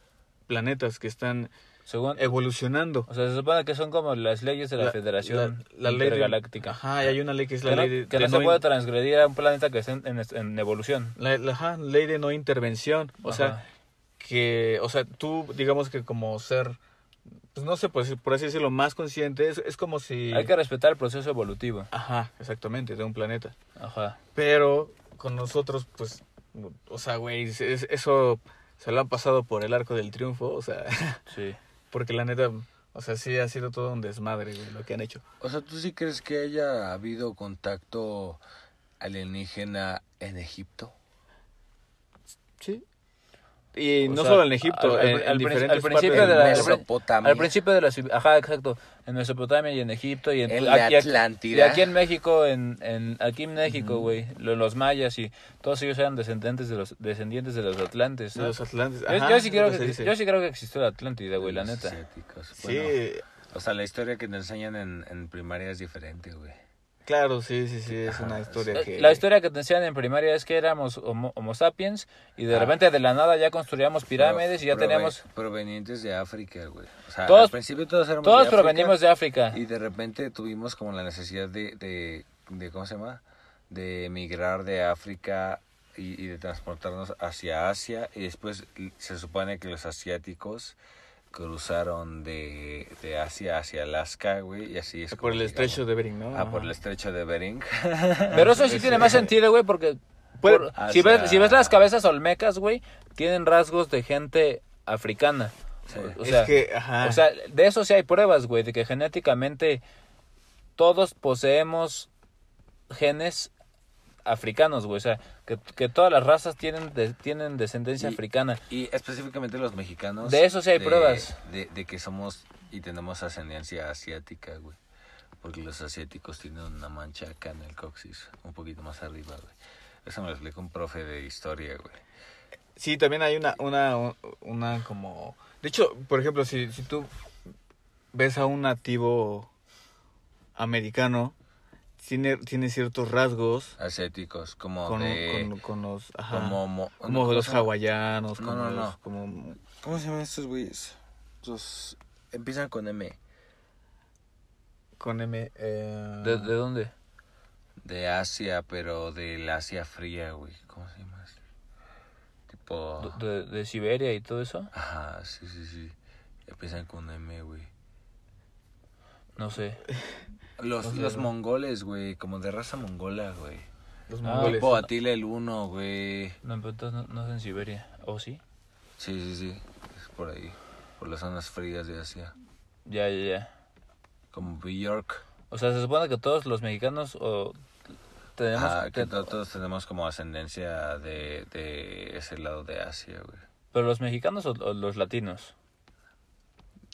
planetas que están Según, evolucionando. o sea, se supone que son como las leyes de la, Federación la- la ley de- Intergaláctica. Ajá, y hay una ley que es la que no, ley de, que de no se puede transgredir a un planeta que esté en, en- en evolución. la, la- ajá, ley de no intervención. O sea, que, o sea, tú, digamos que como ser, pues no sé, pues por así decirlo, más consciente, es, es como si... Hay que respetar el proceso evolutivo. Ajá, exactamente, de un planeta. Ajá. Pero con nosotros, pues, o sea, güey, es- es- eso se lo han pasado por el arco del triunfo, o sea, Sí. Porque la neta, o sea, sí ha sido todo un desmadre, güey, lo que han hecho. O sea, ¿tú sí crees que haya habido contacto alienígena en Egipto? Sí. Y O no sea, solo en Egipto, al- en, al en prin- diferentes al principio partes de la- Mesopotamia. Al principio de la ajá, exacto, en Mesopotamia y en Egipto y en, En y la aquí- y Atlántida. aquí en México, en, en aquí en México, güey, lo- los mayas y todos ellos eran descendientes de los descendientes de los atlantes. Los Atlantes. Yo, Ajá, yo sí creo que yo sí creo que existió la Atlántida, güey, la neta. Sí, o sea, la historia que te enseñan en, en primaria es diferente, güey. Claro, sí, sí, sí, es una historia Eh, que... La historia que te enseñan en primaria es que éramos homo, homo sapiens y de Ah. repente de la nada ya construíamos pirámides y ya teníamos Provenientes de África, güey. O sea, Todos- al principio todos éramos todos de África, provenimos de África. Y de repente tuvimos como la necesidad de, de, de ¿cómo se llama? De emigrar de África y, y de transportarnos hacia Asia. Y después se supone que los asiáticos cruzaron de, de Asia hacia Alaska, güey. Y así es por como el estrecho de Bering, ¿no? Ah, por el estrecho de Bering. Pero eso sí tiene más sentido, güey, porque Puede- por- Ah, si, ves, si ves las cabezas olmecas, güey, tienen rasgos de gente africana. Sí. O Es sea, que, ajá. o sea, de eso sí hay pruebas, güey, de que genéticamente todos poseemos genes africanos, güey. O sea, que, que todas las razas tienen, de- tienen descendencia Y- africana. Y específicamente los mexicanos. De eso sí hay pruebas. De, de que somos y tenemos ascendencia asiática, güey. Porque los asiáticos tienen una mancha acá en el coxis, un poquito más arriba, güey. Eso me lo explicó un profe de historia, güey. Sí, también hay una, una, una como... De hecho, por ejemplo, si, si tú ves a un nativo americano, tiene, tiene ciertos rasgos Asiáticos, como con, de... con, con los... Ajá, como, mo- como ¿cómo los hawaianos, No, como no, los... no. Como, ¿Cómo se llaman estos güeyes? Los... Empiezan con M. con M... Eh, ¿De, de dónde? De Asia, pero del Asia fría, güey. ¿Cómo se llama? ese? Tipo... ¿De, de Siberia y todo eso? Ajá, sí, sí, sí. Empiezan con M, güey. No sé. Los, No sé, los ¿no? mongoles, güey, como de raza mongola, güey. los Ah, mongoles. Tipo Atila el Uno, güey. No, pero entonces no, no es en Siberia. ¿O sí? Sí, sí, sí. Es por ahí. Por las zonas frías de Asia. Ya, ya, ya. Como Bjork. O sea, se supone que todos los mexicanos o tenemos... Ajá, que todos tenemos como ascendencia de, de ese lado de Asia, güey. ¿Pero los mexicanos o, o los latinos?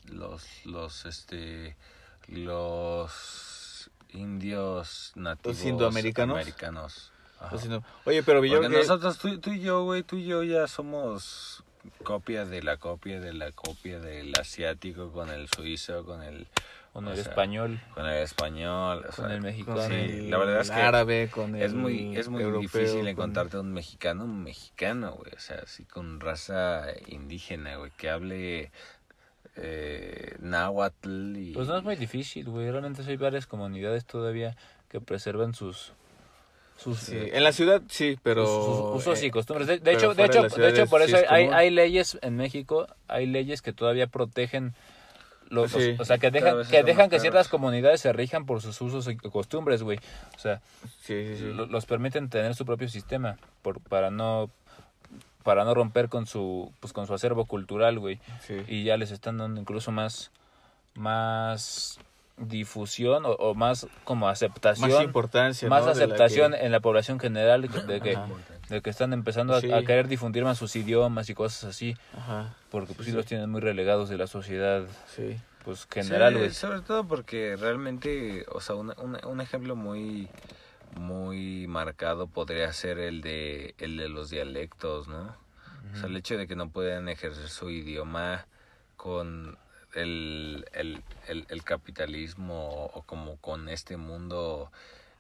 Los, los, este, los indios nativos indoamericanos? americanos. Oye, pero yo Porque que... nosotros, tú, tú y yo, güey, tú y yo ya somos copia de la copia de la copia del asiático con el suizo, con el... Con o el sea, español. Con el español. o Con sea, el mexicano. con sí, el la verdad es que árabe, con el Es muy, es muy europeo, difícil con- encontrarte un mexicano, un mexicano, güey. O sea, así con raza indígena, güey, que hable eh, náhuatl y... Pues no es muy difícil, güey. Realmente hay varias comunidades todavía que preservan sus sus, Sí, en la ciudad sí, pero... sus usos y eh, costumbres. De, hecho, de hecho, de hecho, por sí eso es hay, leyes en México, hay leyes que todavía protegen los, Sí. o sea, que dejan que dejan que ciertas comunidades se rijan por sus usos y costumbres, güey. O sea, Sí, sí, los permiten tener su propio sistema por, para no para no romper con su pues con su acervo cultural, güey. sí. Y ya les están dando incluso más más difusión o, o más como aceptación Más importancia, más ¿no? de la aceptación que- en la población general de que, Ajá. de que están empezando a, Sí. a querer difundir más sus idiomas y cosas así, Ajá, porque pues sí Sí. los tienen muy relegados de la sociedad sí. pues general, Sí, güey. sobre todo porque realmente, o sea, una- una- un ejemplo muy muy marcado podría ser el de el de los dialectos, ¿no? O sea, el hecho de que no puedan ejercer su idioma con el, el, el, el capitalismo o como con este mundo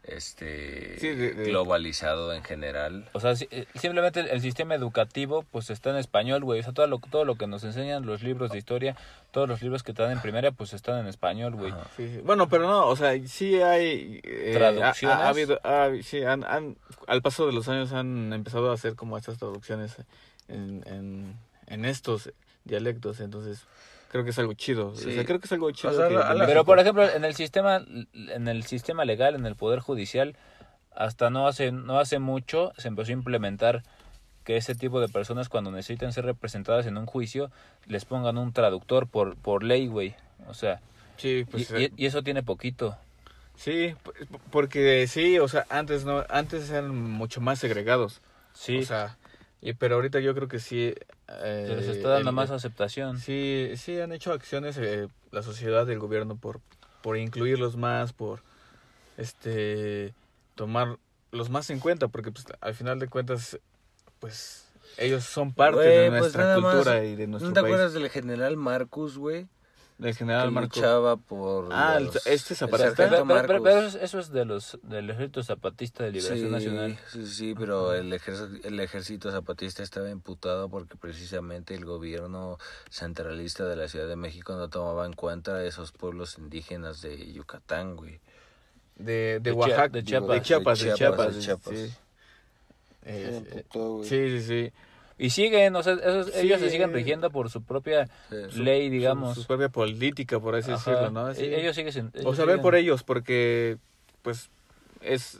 este Sí, de- de- globalizado en general. O sea, si- eh, simplemente el, el sistema educativo pues está en español, güey. O sea, todo lo, todo lo que nos enseñan los libros de historia, todos los libros que te dan en primaria pues están en español, güey. Ajá. Sí, sí. Bueno, pero no, o sea, sí hay... eh, ¿Traducciones? Ha, ha habido, ha- sí, han, han- al paso de los años han empezado a hacer como estas traducciones en, en, en estos dialectos, entonces creo que es algo chido. O Sí. sea, creo que es algo chido. sea, que- a la- de Pero por ejemplo, en el sistema en el sistema legal, en el poder judicial, hasta no hace no hace mucho se empezó a implementar que ese tipo de personas cuando necesitan ser representadas en un juicio les pongan un traductor por por ley, güey. O sea, Sí, pues... y, eh, y- y eso tiene poquito. Sí, porque sí, o sea, antes no, antes eran mucho más segregados. Sí, O sea, y, pero ahorita yo creo que sí. eh, se les está dando el- más aceptación. Sí, sí han hecho acciones eh, la sociedad, el gobierno por por incluirlos más, por este tomar los más en cuenta, porque pues al final de cuentas, pues ellos son parte de pues nuestra más, cultura y de nuestro ¿No te país. acuerdas del general Marcus, güey? Del general que Marco. luchaba por Ah, el- los- este el zapatista. Pero, eso, es de los del Ejército Zapatista de Liberación sí, Nacional. Sí, sí, pero el ejército, el ejército zapatista estaba imputado porque precisamente el gobierno centralista de la Ciudad de México no tomaba en cuenta a esos pueblos indígenas de Yucatán, güey. de, de De Chia- Oaxaca, de digo, Chiapas. de Chiapas, de Chiapas, de sí, Chiapas. sí. Eh, eh, güey. sí, sí, sí. Y siguen, o sea, esos- Sí, ellos se siguen rigiendo por su propia Sí. ley, Su- digamos. Su, propia política, por así Ajá. decirlo, ¿no? Sí. E- Ellos siguen. o sea, siguen- por ellos, porque, pues, es,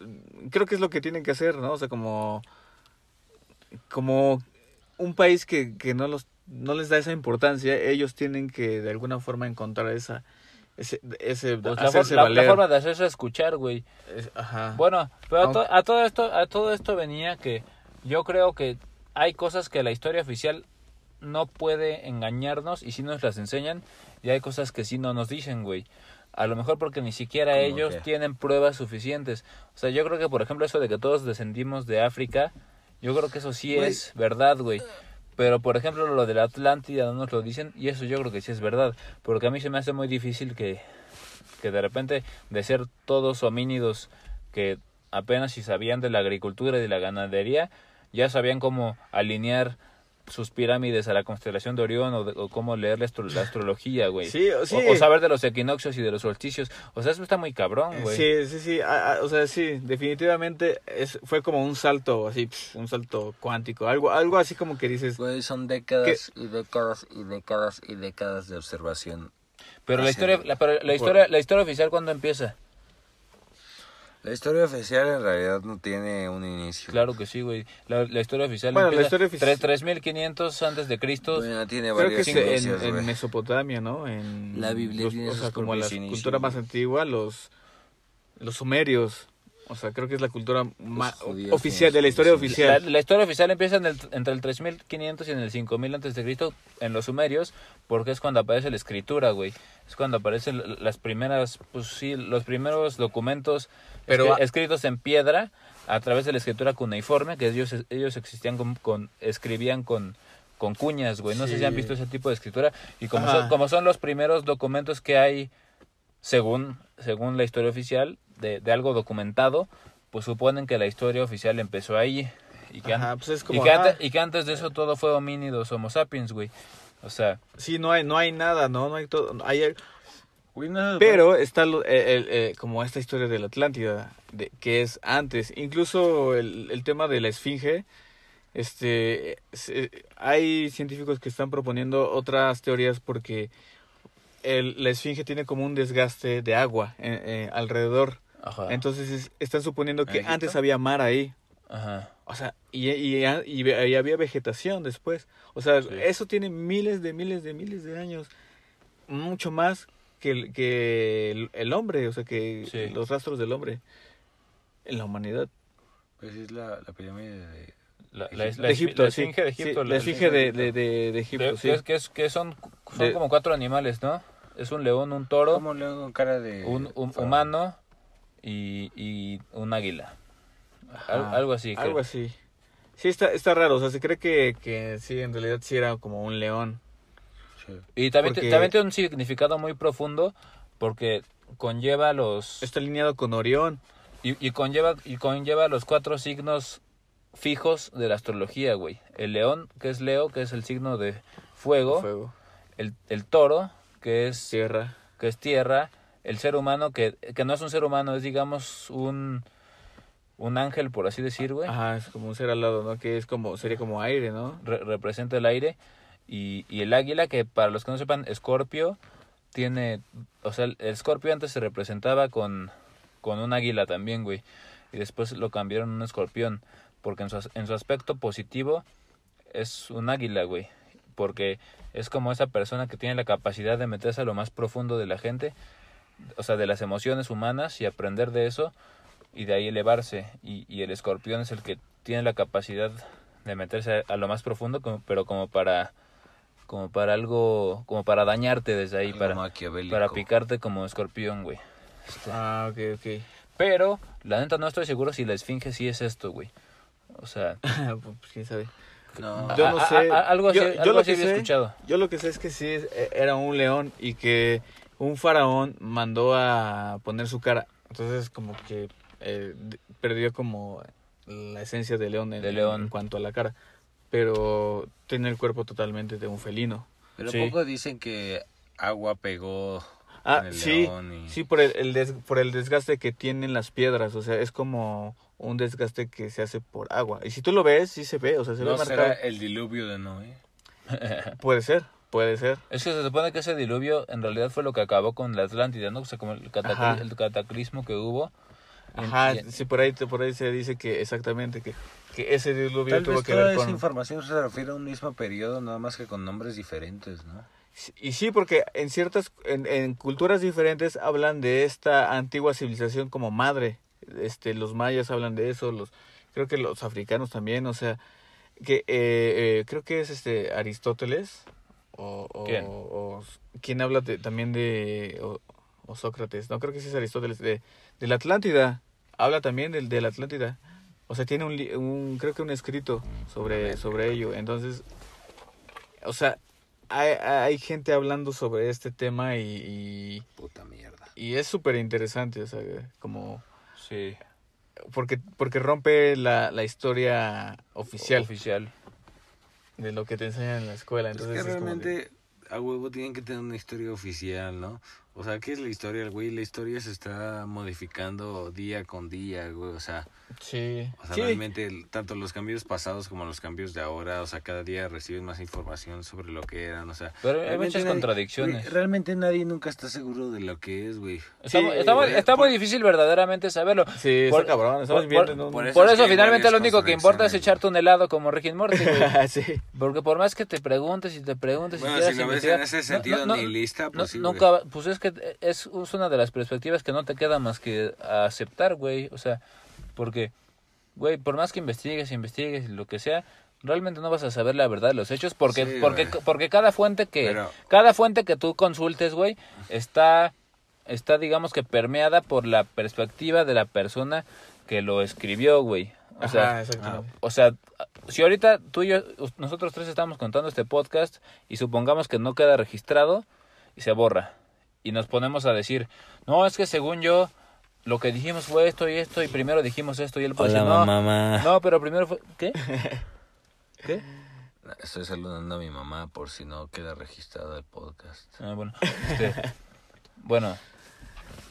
creo que es lo que tienen que hacer, ¿no? O sea, como, como un país que, que no los, no les da esa importancia, ellos tienen que de alguna forma encontrar esa, ese, ese Pues la, hacerse la- la forma de hacerse escuchar, güey. Es- ajá. Bueno, pero a, to- a todo esto, a todo esto venía que yo creo que hay cosas que la historia oficial no puede engañarnos y sí nos las enseñan y hay cosas que sí no nos dicen, güey. A lo mejor porque ni siquiera ¿Cómo ellos qué? tienen pruebas suficientes. O sea, yo creo que por ejemplo eso de que todos descendimos de África, yo creo que eso sí Güey. es verdad, güey. Pero por ejemplo lo de la Atlántida no nos lo dicen y eso yo creo que sí es verdad. Porque a mí se me hace muy difícil que, que de repente de ser todos homínidos que apenas si sabían de la agricultura y de la ganadería, ya sabían cómo alinear sus pirámides a la constelación de Orión o, de- o cómo leer la, astro- la astrología, güey. Sí, sí. O, o saber de los equinoccios y de los solsticios. O sea, eso está muy cabrón, Eh, güey. Sí, sí, sí, o sea, sí, definitivamente es, fue como un salto, así, un salto cuántico, algo, algo así como que dices, Güey, son décadas y décadas y décadas y décadas de observación. Pero la historia, la, pero la historia, la historia oficial cuándo empieza? La historia oficial en realidad no tiene un inicio. Claro que sí, güey. La, la historia oficial Bueno, la empieza historia ofici- tres- 3500 antes de Cristo. Bueno, tiene creo que varios en, inicios, en güey. Mesopotamia, ¿no? En La Biblia los- tiene o sea, como la cultura más antigua, los, los sumerios, O sea, creo que es la cultura más judíos oficial, de la historia oficial. la historia oficial empieza en el- entre el 3500 y en el 5000 antes de Cristo en los sumerios, porque es cuando aparece la escritura, güey. Es cuando aparecen las primeras, pues sí, los primeros documentos Pero escritos en piedra a través de la escritura cuneiforme, que ellos ellos existían con, con- escribían con con cuñas, güey. No sé si han visto ese tipo de escritura y como Ajá. son, como son los primeros documentos que hay según según la historia oficial de, de algo documentado, pues suponen que la historia oficial empezó ahí y que, Ajá, pues es y como, que, ajá. antes, y que antes de eso todo fue homínidos, homo sapiens, güey. O sea, Sí, no hay, no hay nada, ¿no? No hay todo. Hay, pero está lo- eh, el- eh, como esta historia de la Atlántida, de, que es antes. Incluso el, el tema de la esfinge, este, se- hay científicos que están proponiendo otras teorías porque el, la esfinge tiene como un desgaste de agua eh, eh, alrededor. Ajá. Entonces es- están suponiendo que antes había mar ahí. ajá. O sea, y, y, y, y había vegetación después. O sea, Sí. eso tiene miles de miles de miles de años. Mucho más que el, que el, el hombre, o sea, que Sí. los rastros del hombre en la humanidad. Pues es la, la pirámide de... La, la, Egipto. la- de Egipto, la sí. esfinge de Sí, Egipto. la esfinge de, de, de, de Egipto, de- sí. que, es- que, es- que son, son De- como cuatro animales, ¿no? Es un león, un toro, Como un león con cara de... un, un faraón. humano y, y un águila. Al- algo así. Algo creo. así. Sí, está, está raro. O sea, se cree que, que sí, en realidad sí era como un león. Sí. Y también, Porque- también tiene un significado muy profundo porque conlleva los... Está alineado con Orión. Y, y conlleva y conlleva los cuatro signos fijos de la astrología, güey. El león, que es Leo, que es el signo de fuego. Fuego. El, el toro, que es, Tierra. que es tierra. El ser humano, que, que no es un ser humano, es digamos un, un ángel, por así decir, güey. Ajá, es como un ser al lado, ¿no? Que es como, sería como aire, ¿no? Re- representa el aire. Y, y el águila, que para los que no sepan, Escorpio, tiene... O sea, el Escorpio antes se representaba con, con un águila también, güey. Y después lo cambiaron a un escorpión. Porque en su, en su aspecto positivo es un águila, güey. Porque es como esa persona que tiene la capacidad de meterse a lo más profundo de la gente. O sea, de las emociones humanas y aprender de eso. Y de ahí elevarse. Y, y el escorpión es el que tiene la capacidad de meterse a, a lo más profundo, como, pero como para como para algo, como para dañarte desde ahí, Algo para, para picarte como escorpión, güey. Este, Ah, ok, ok. Pero, la neta, no estoy seguro si la esfinge sí es esto, güey. O sea, pues quién sabe. No, Yo a- no a- sé. a- algo así, Yo- algo yo lo así que había sé- escuchado. Yo lo que sé es que sí e- era un león y que un faraón mandó a poner su cara. Entonces como que eh, perdió como la esencia de león en, De león. en cuanto a la cara. Pero tiene el cuerpo totalmente de un felino. Pero Sí. poco dicen que agua pegó Ah, en el sí, león y... sí, por el, el des- por el desgaste que tienen las piedras. O sea, es como un desgaste que se hace por agua. Y si tú lo ves, sí se ve. O sea, se ¿No ve será marcado. el diluvio de Noé? Puede ser, puede ser. Es que se supone que ese diluvio en realidad fue lo que acabó con la Atlántida, ¿no? O sea, como el, Ajá. el cataclismo que hubo. Ajá, y sí, por ahí, por ahí se dice que exactamente que, que ese diluvio Tal tuvo vez que toda ver esa con... información se refiere a un mismo periodo, nada más que con nombres diferentes, ¿no? Y sí, porque en ciertas, en, en culturas diferentes hablan de esta antigua civilización como madre. Este, los mayas hablan de eso, los, creo que los africanos también, o sea, que eh, eh, creo que es este Aristóteles o, o, ¿Quién? o quien habla de, también de o, Sócrates, no creo que sí es Aristóteles de, de la Atlántida, habla también del de la Atlántida. O sea, tiene un, un creo que un escrito sobre sobre ello. Entonces, o sea, hay, hay gente hablando sobre este tema y, y, Puta mierda. y es súper interesante, o sea, como Sí, porque porque rompe la, la historia oficial oficial. De lo que te enseñan en la escuela. Es Entonces que es de- realmente a huevo tienen que tener una historia oficial, ¿no? O sea, ¿qué es la historia, el güey? La historia se está modificando día con día, güey. O sea, sí, o sea sí. realmente tanto los cambios pasados como los cambios de ahora, o sea, cada día reciben más información sobre lo que eran, o sea... Pero hay muchas nadie- contradicciones. güey, realmente nadie nunca está seguro de lo que es, güey. Está, Sí, está por- muy difícil verdaderamente saberlo. Sí, está Por- cabrón, estamos por- eso es que finalmente lo único que importa es echarte un helado como Rick and Morty. güey. sí. Porque por más que te preguntes y te preguntes y Bueno, quieras si lo ves en ese sentido no- no- nihilista, no- pues sí, nunca, pues es que es, es una de las perspectivas que no te queda más que aceptar, güey. O sea, porque, güey, por más que investigues, investigues, lo que sea, realmente no vas a saber la verdad de los hechos porque Sí, porque güey. porque cada fuente que Pero- cada fuente que tú consultes, güey, está está digamos que permeada por la perspectiva de la persona que lo escribió, güey. O sea, Ajá, exactamente. o sea, si ahorita tú y yo, nosotros tres estamos contando este podcast y supongamos que no queda registrado y se borra y nos ponemos a decir, no, es que según yo lo que dijimos fue esto y esto y primero dijimos esto y él puede decir, no, mamá. no, pero primero fue, ¿qué? ¿Qué? Estoy saludando a mi mamá por si no queda registrado el podcast. Ah, bueno, este, bueno,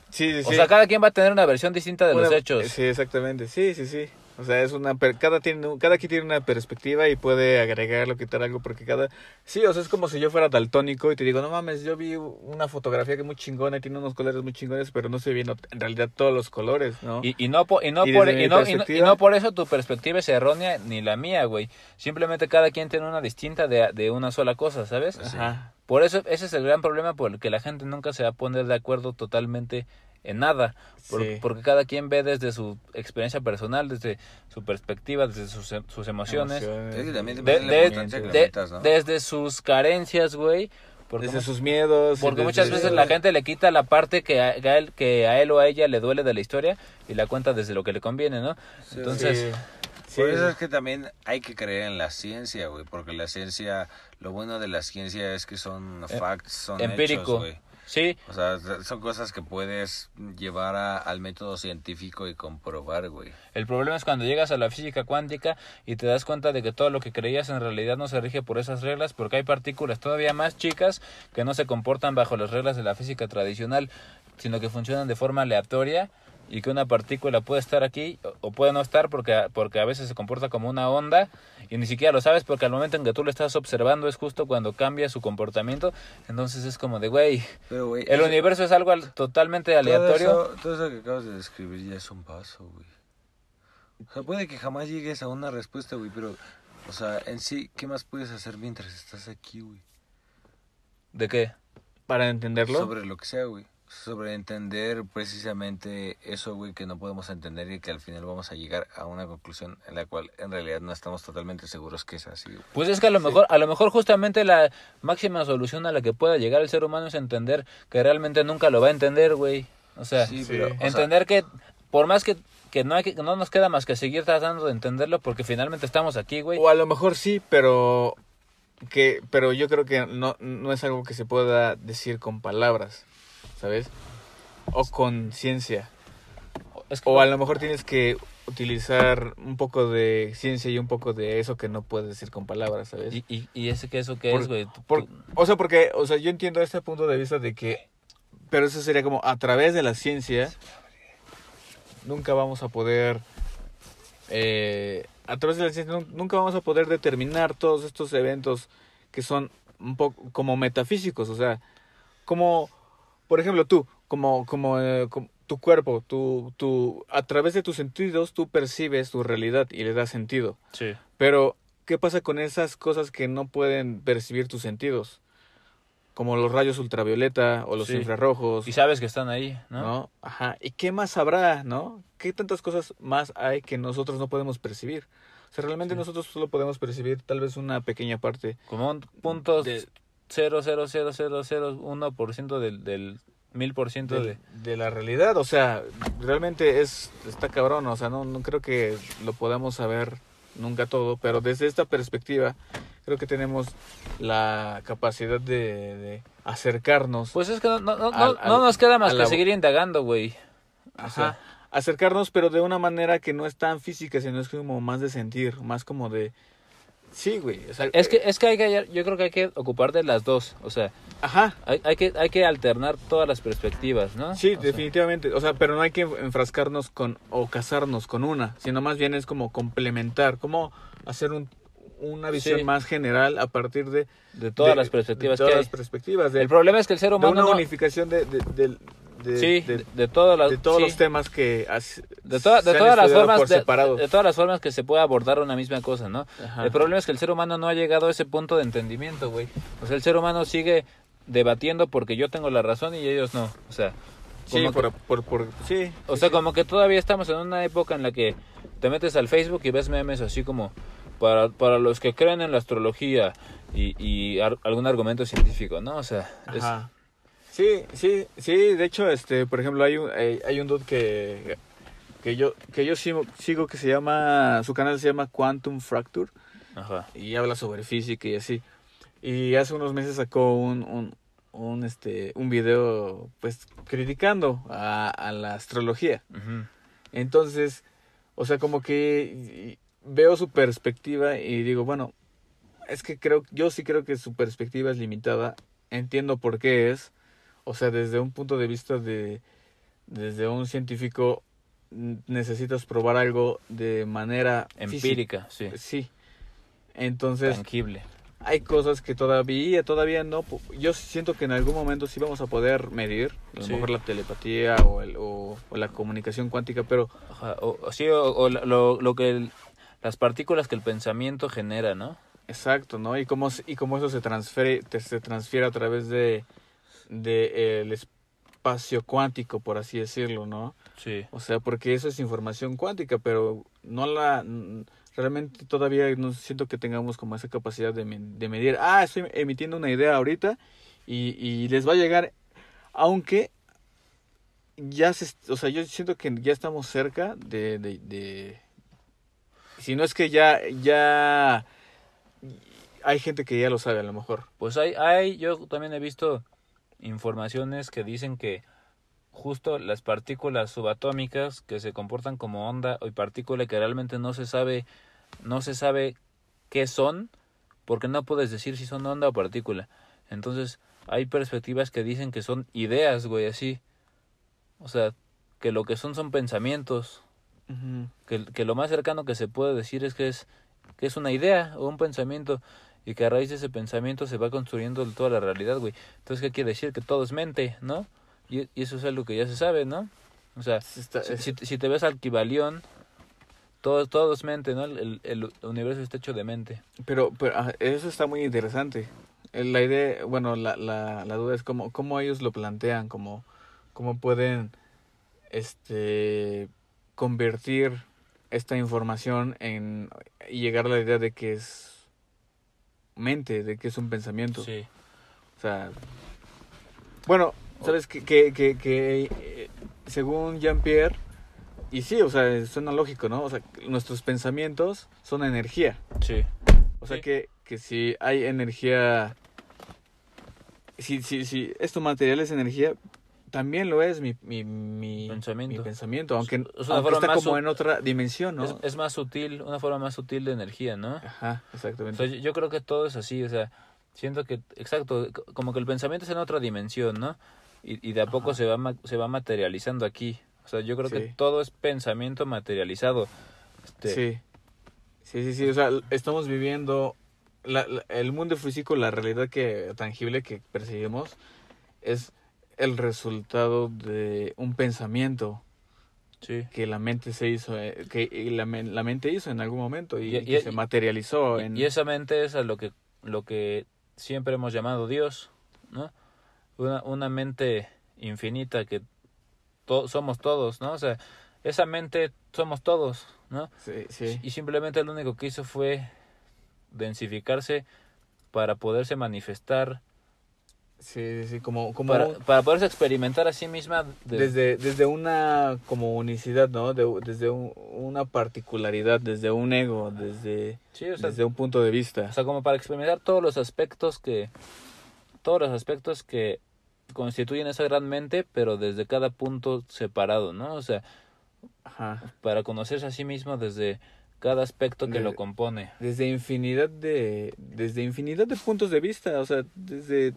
Sí, sí, o sí. sea, cada quien va a tener una versión distinta de los hechos. Sí, exactamente. Sí, sí, sí. O sea, es una per- cada tiene cada quien tiene una perspectiva y puede agregarlo, quitar algo porque cada sí, o sea, es como si yo fuera daltónico y te digo, "No mames, yo vi una fotografía que es muy chingona y tiene unos colores muy chingones, pero no se viendo en realidad todos los colores, ¿no?" Y, y no, po- y, no Y por, y, no, y, no, y no por eso tu perspectiva es errónea ni la mía, güey. Simplemente cada quien tiene una distinta de, de una sola cosa, ¿sabes? Ajá. Por eso ese es el gran problema por el que la gente nunca se va a poner de acuerdo totalmente en nada. Por- Sí. Porque cada quien ve desde su experiencia personal, desde su perspectiva, desde sus, em- sus emociones, Es que también de- depende de la de- importancia que le de- metas, ¿no? desde sus carencias, güey. Porque desde sus miedos, porque desde- muchas veces la gente le quita la parte que a, que a él, que a él o a ella le duele de la historia y la cuenta desde lo que le conviene, ¿no? Sí, Entonces, Sí. Sí. Por eso es que también hay que creer en la ciencia, güey, porque la ciencia, lo bueno de la ciencia es que son Em- facts, son empírico. hechos, güey. Sí, O sea, son cosas que puedes llevar a- al método científico y comprobar, güey. el problema es cuando llegas a la física cuántica y te das cuenta de que todo lo que creías en realidad no se rige por esas reglas porque hay partículas todavía más chicas que no se comportan bajo las reglas de la física tradicional, sino que funcionan de forma aleatoria y que una partícula puede estar aquí o- puede no estar porque, porque a veces se comporta como una onda y ni siquiera lo sabes porque al momento en que tú lo estás observando es justo cuando cambia su comportamiento. Entonces es como de, güey, el eso- universo es algo al- totalmente aleatorio. Todo eso, todo eso que acabas de describir ya es un paso, güey. O sea, puede que jamás llegues a una respuesta, güey, pero, o sea, en sí, ¿qué más puedes hacer mientras estás aquí, güey? ¿De qué? para entenderlo. Sobre lo que sea, güey. Sobre entender precisamente eso, güey, que no podemos entender y que al final vamos a llegar a una conclusión en la cual en realidad no estamos totalmente seguros que es así, güey. Pues es que a lo mejor, a lo mejor justamente la máxima solución a la que pueda llegar el ser humano es entender que realmente nunca lo va a entender, güey. O sea, Sí, sí. pero, o sea, entender que por más que, que no hay que, no nos queda más que seguir tratando de entenderlo porque finalmente estamos aquí, güey. O a lo mejor sí, pero que pero yo creo que no no es algo que se pueda decir con palabras, ¿sabes? O con ciencia. Es que- O a lo mejor tienes que utilizar un poco de ciencia y un poco de eso que no puedes decir con palabras, ¿sabes? y, y, y ese que eso que Por- es, güey. Por- o sea, porque, o sea, yo entiendo este punto de vista de que, pero eso sería como a través de la ciencia, nunca vamos a poder, eh, a través de la ciencia nun- nunca vamos a poder determinar todos estos eventos que son un poco como metafísicos, o sea, como, por ejemplo, tú, como, como, eh, como tu cuerpo, tu, tu, a través de tus sentidos tú percibes tu realidad y le das sentido. Sí. Pero, ¿qué pasa con esas cosas que no pueden percibir tus sentidos? Como los rayos ultravioleta o los Sí. infrarrojos, Y sabes que están ahí, ¿no? ¿no? Ajá. ¿Y qué más habrá, no? ¿Qué tantas cosas más hay que nosotros no podemos percibir? O sea, realmente nosotros solo podemos percibir tal vez una pequeña parte. Como un punto De- cero cero cero cero cero uno por ciento del, del mil por ciento de, de... de la realidad. O sea, realmente es está cabrón. O sea, no, no creo que lo podamos saber nunca todo, pero desde esta perspectiva creo que tenemos la capacidad de, de acercarnos. Pues es que no, no, no, Al- no al- nos queda más que la- seguir indagando, güey. Ajá. sea, Acercarnos, pero de una manera que no es tan física, sino es como más de sentir, más como de... Sí, güey. o sea, Es que, es que hay que, yo creo que hay que ocupar de las dos, o sea, Ajá. hay, hay que, hay que alternar todas las perspectivas, ¿no? Sí, O sea, definitivamente. O sea, pero no hay que enfrascarnos con o casarnos con una, sino más bien es como complementar, como hacer un, una visión Sí. más general a partir de... de todas de- las perspectivas de todas que las perspectivas. De, El problema es que el ser de humano una no- unificación de, de, de- sí, de- todas las, de todos sí, los temas que... has- de, toda- de todas las formas de, todas las formas que se puede abordar una misma cosa, ¿no? Ajá. El problema es que el ser humano no ha llegado a ese punto de entendimiento, güey. O sea, el ser humano sigue debatiendo porque yo tengo la razón y ellos no. O sea, Sí, que- por, sí. o sí, sea, como que todavía estamos en una época en la que te metes al Facebook y ves memes así como para, para los que creen en la astrología y, y ar- algún argumento científico, ¿no? O sea, es- Ajá. Sí, sí, sí, de hecho, este, por ejemplo, hay un, hay, hay un dude que, que yo, que yo sigo, sigo que se llama, su canal se llama Quantum Fracture ajá. y habla sobre física y así. Y hace unos meses sacó un, un, un, este, un video, pues, criticando a, a la astrología. Entonces, o sea, como que veo su perspectiva y digo, bueno, es que creo, yo sí creo que su perspectiva es limitada. Entiendo por qué es. O sea, desde un punto de vista de, desde un científico, necesitas probar algo de manera física. Empírica, sí. Sí. Entonces, Tangible. hay cosas que todavía, todavía no. Yo siento que en algún momento sí vamos a poder medir, a lo Sí. mejor la telepatía o, el, o, o la comunicación cuántica, pero Ajá, O, sí, o, o lo, lo que el- las partículas que el pensamiento genera, ¿no? Exacto, ¿no? Y cómo, y cómo eso se transfiere, te- se transfiere a través de, de eh, el espacio cuántico, por así decirlo, ¿no? Sí. O sea, porque eso es información cuántica, pero no la realmente todavía no siento que tengamos como esa capacidad de, de medir. Ah, estoy emitiendo una idea ahorita y, y les va a llegar, aunque ya se, o sea, yo siento que ya estamos cerca de, de, de si no es que ya, ya hay gente que ya lo sabe a lo mejor. Pues hay, hay, yo también he visto informaciones que dicen que justo las partículas subatómicas que se comportan como onda y partícula que realmente no se sabe, no se sabe qué son, porque no puedes decir si son onda o partícula. Entonces, hay perspectivas que dicen que son ideas, güey, así. O sea, que lo que son son pensamientos. que, que lo más cercano que se puede decir es que es que es una idea o un pensamiento y que a raíz de ese pensamiento se va construyendo toda la realidad, güey. Entonces, ¿qué quiere decir? Que todo es mente, ¿no? Y, y eso es algo que ya se sabe, ¿no? O sea, Está- si, es- si, si te ves al Kibalión, todo, todo es mente, ¿no? El, el, el universo está hecho de mente. Pero, pero ah, eso está muy interesante. Eh, La idea, bueno, la, la, la duda es cómo, cómo ellos lo plantean, cómo, cómo pueden este convertir esta información en y llegar a la idea de que es mente, de que es un pensamiento. Sí. O sea, bueno, sabes que, que, que, que, eh, según Jean-Pierre, y sí, o sea, suena lógico, ¿no? O sea, nuestros pensamientos son energía. Sí. O sea Sí. que, que si hay energía, si, si, si esto material es energía, también lo es mi, mi, mi Pensamiento. mi pensamiento, aunque, Es una aunque forma está más como en otra dimensión, ¿no? Es, es más sutil, una forma más sutil de energía, ¿no? Ajá, O exactamente. sea, yo, yo creo que todo es así, o sea, siento que, exacto, como que el pensamiento es en otra dimensión, ¿no? Y, y de a poco Ajá. se va, se va materializando aquí. O sea, yo creo que todo es pensamiento materializado. Este, Sí. Sí, sí, sí, o sea, estamos viviendo la, la- el mundo físico, la realidad que tangible que percibimos es el resultado de un pensamiento sí. que la mente se hizo eh, que la, la mente hizo en algún momento y, Y- que se materializó Y- en Y esa mente es a lo que, lo que siempre hemos llamado Dios, ¿no? Una, una mente infinita que to- somos todos, ¿no? O sea, esa mente somos todos, ¿no? sí, sí. Y simplemente lo único que hizo fue densificarse para poderse manifestar, Sí, sí, como, como para, para poderse experimentar a sí misma de- desde, desde una como unicidad, ¿no? De- desde un- una particularidad, desde un ego, desde, sí, o sea, desde un punto de vista. o sea, como para experimentar todos los aspectos que todos los aspectos que constituyen esa gran mente, pero desde cada punto separado, ¿no? O sea, Ajá. para conocerse a sí mismo desde cada aspecto que lo compone. Desde infinidad de desde infinidad de puntos de vista, o sea, desde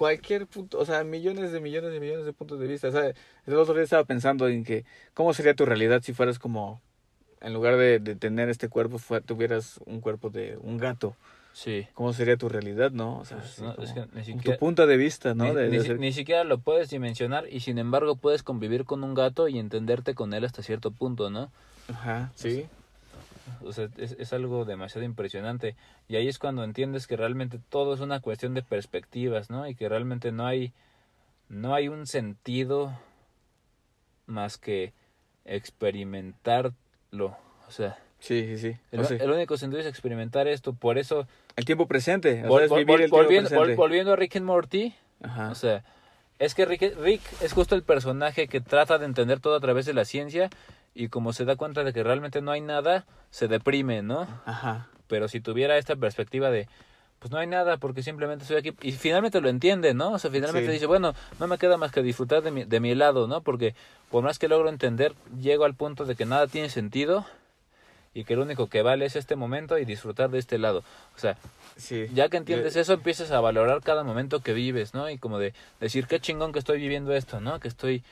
cualquier punto, o sea, millones de millones de millones de puntos de vista. O sea, el otro día estaba pensando en que cómo sería tu realidad si fueras como en lugar de, de tener este cuerpo, fue- tuvieras un cuerpo de un gato. Sí. ¿Cómo sería tu realidad, no? O sea, Pues, así no, como es que ni tu siquiera- punto de vista, ¿no? Ni, De- de ni si- ser- ni siquiera lo puedes dimensionar y sin embargo puedes convivir con un gato y entenderte con él hasta cierto punto, ¿no? Ajá, sí. O sea, es, es algo demasiado impresionante. Y ahí es cuando entiendes que realmente todo es una cuestión de perspectivas, ¿no? Y que realmente no hay, no hay un sentido más que experimentarlo. O sea, Sí, sí, sí. el, O sea, el único sentido es experimentar esto. Por eso, el tiempo presente. o vol- sea, es vol- vivir vol- el tiempo volviendo, vol- volviendo a Rick and Morty, Ajá. o sea, es que Rick, Rick es justo el personaje que trata de entender todo a través de la ciencia y como se da cuenta de que realmente no hay nada, se deprime, ¿no? Ajá. Pero si tuviera esta perspectiva de, pues no hay nada porque simplemente estoy aquí y finalmente lo entiende, ¿no? O sea, finalmente Sí. dice, bueno, no me queda más que disfrutar de mi, de mi helado, ¿no? Porque por más que logro entender, llego al punto de que nada tiene sentido y que lo único que vale es este momento y disfrutar de este helado. O sea, Sí. ya que entiendes Yo- eso, empiezas a valorar cada momento que vives, ¿no? Y como de decir, qué chingón que estoy viviendo esto, ¿no? Que estoy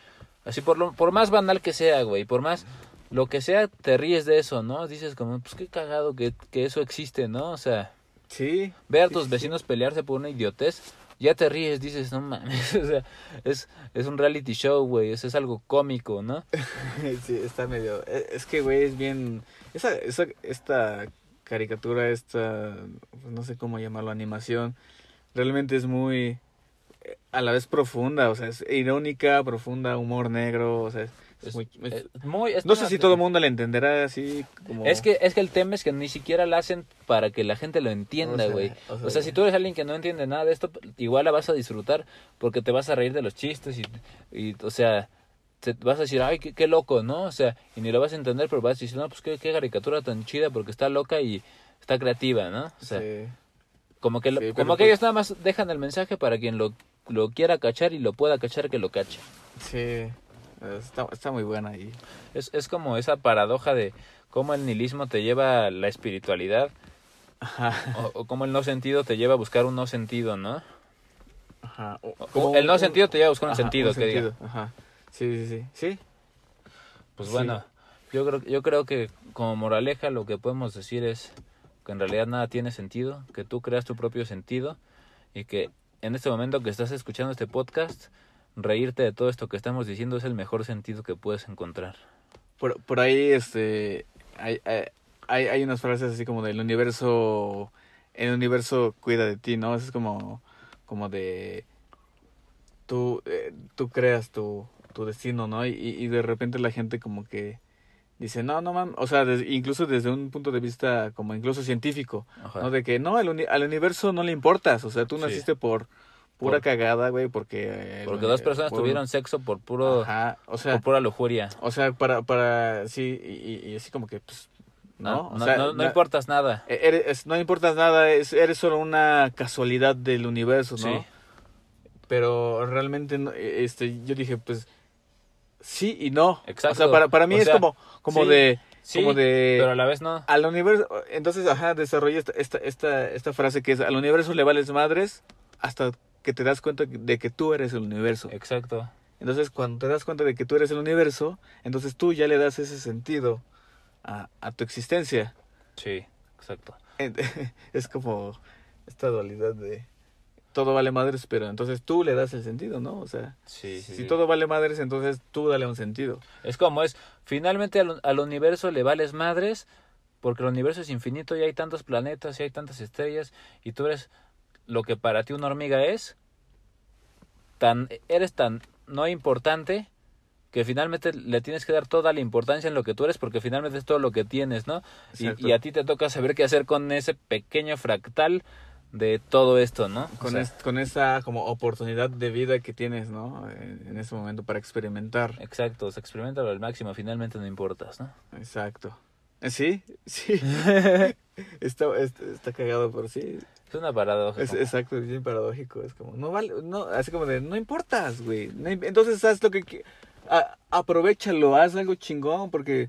así por lo, por más banal que sea, güey, por más lo que sea, te ríes de eso, ¿no? Dices como, pues qué cagado que, que eso existe, ¿no? O sea, Sí. ver a tus sí, vecinos pelearse por una idiotez, ya te ríes, dices, no mames, o sea, es, es un reality show, güey, eso es algo cómico, ¿no? sí, está medio. e- Es que, güey, es bien. Esa, esa, esta caricatura, esta. pues, No sé cómo llamarlo, animación. Realmente es muy. A la vez profunda, o sea, es irónica, profunda, humor negro, o sea, es, es muy. es- muy, es no sé si todo el mundo le entenderá así como. Es que, es que el tema es que ni siquiera la hacen para que la gente lo entienda, O sea, güey. o O, sea, si tú eres alguien que no entiende nada de esto, igual la vas a disfrutar porque te vas a reír de los chistes y, y o sea, te vas a decir, ay, qué, qué loco, ¿no? O sea, y ni lo vas a entender, pero vas a decir, no, pues qué, qué caricatura tan chida porque está loca y está creativa, ¿no? O sea, Sí. como que, lo- Sí, como que pues- ellos nada más dejan el mensaje para quien lo, lo quiera cachar y lo pueda cachar que lo cache. Sí, está, está muy buena y Es, es como esa paradoja de cómo el nihilismo te lleva a la espiritualidad Ajá, o, o cómo el no sentido te lleva a buscar un no sentido, ¿no? ajá. O- O- el no un- sentido te lleva a buscar un ajá, sentido, un que diga. sentido, Ajá. Sí, sí, sí. Sí, Pues Sí. bueno, yo creo, yo creo que como moraleja lo que podemos decir es que en realidad nada tiene sentido, que tú creas tu propio sentido y que en este momento que estás escuchando este podcast, reírte de todo esto que estamos diciendo es el mejor sentido que puedes encontrar. Por, por ahí, este, hay, hay, hay unas frases así como del universo, el universo cuida de ti, ¿no? Es como, como de, tú, eh, tú creas tu, tu destino, ¿no? Y, y de repente la gente como que dice, no, no mames, o sea, des- incluso desde un punto de vista como incluso científico, Ajá. ¿no? De que no, al, uni- al universo no le importas, o sea, tú Sí. naciste por pura Por- cagada, güey, porque... eh, Porque dos personas por- tuvieron sexo por puro Ajá, o sea... por pura lujuria. O sea, para, para, sí, y, y- así como que, pues, ¿no? No, o no, sea, no- no na- importas nada. e- Eres, es- no importas nada, es, eres solo una casualidad del universo, ¿no? Sí. Pero realmente, no, e- este, yo dije, pues, sí y no. Exacto. O sea, para, para mí O es sea, como, como sí, de, Sí, como de, pero a la vez no. al universo, entonces, ajá, desarrolla esta, esta, esta, esta frase que es, al universo le vales madres hasta que te das cuenta de que tú eres el universo. Exacto. Entonces, cuando te das cuenta de que tú eres el universo, entonces tú ya le das ese sentido a, a tu existencia. Sí, exacto. Es como esta dualidad de todo vale madres, pero entonces tú le das el sentido, ¿no? O sea, Sí, sí, si sí. todo vale madres, entonces tú dale un sentido. Es como es, finalmente al, al universo le vales madres porque el universo es infinito y hay tantos planetas y hay tantas estrellas y tú eres lo que para ti una hormiga es, tan eres tan no importante que finalmente le tienes que dar toda la importancia en lo que tú eres porque finalmente es todo lo que tienes, ¿no? Y, y a ti te toca saber qué hacer con ese pequeño fractal de todo esto, ¿no? O Con, sea, es- con esa como oportunidad de vida que tienes, ¿no? En, en ese momento para experimentar. Exacto, o sea, experimentalo al máximo, finalmente no importas, ¿no? Exacto. Eh, Sí, sí. está, está, está cagado por sí. Es una paradoja. Es, exacto, es bien paradójico. Es como, no vale, no, así como de, no importas, güey. No entonces haz lo que, a- aprovechalo, haz algo chingón, porque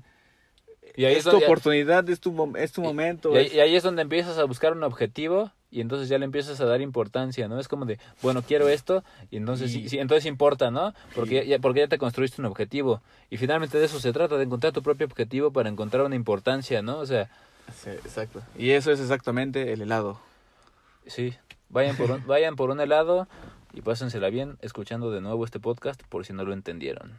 Y ahí es es tu donde- oportunidad, es tu, es tu momento. Y y ahí es donde empiezas a buscar un objetivo y entonces ya le empiezas a dar importancia, ¿no? Es como de, bueno, quiero esto y entonces Y- sí, entonces importa, ¿no? Porque ya, porque ya te construiste un objetivo y finalmente de eso se trata, de encontrar tu propio objetivo para encontrar una importancia, ¿no? O sea, Sí, exacto. Y eso es exactamente el helado. sí, vayan por un, vayan por un helado y pásensela bien escuchando de nuevo este podcast por si no lo entendieron.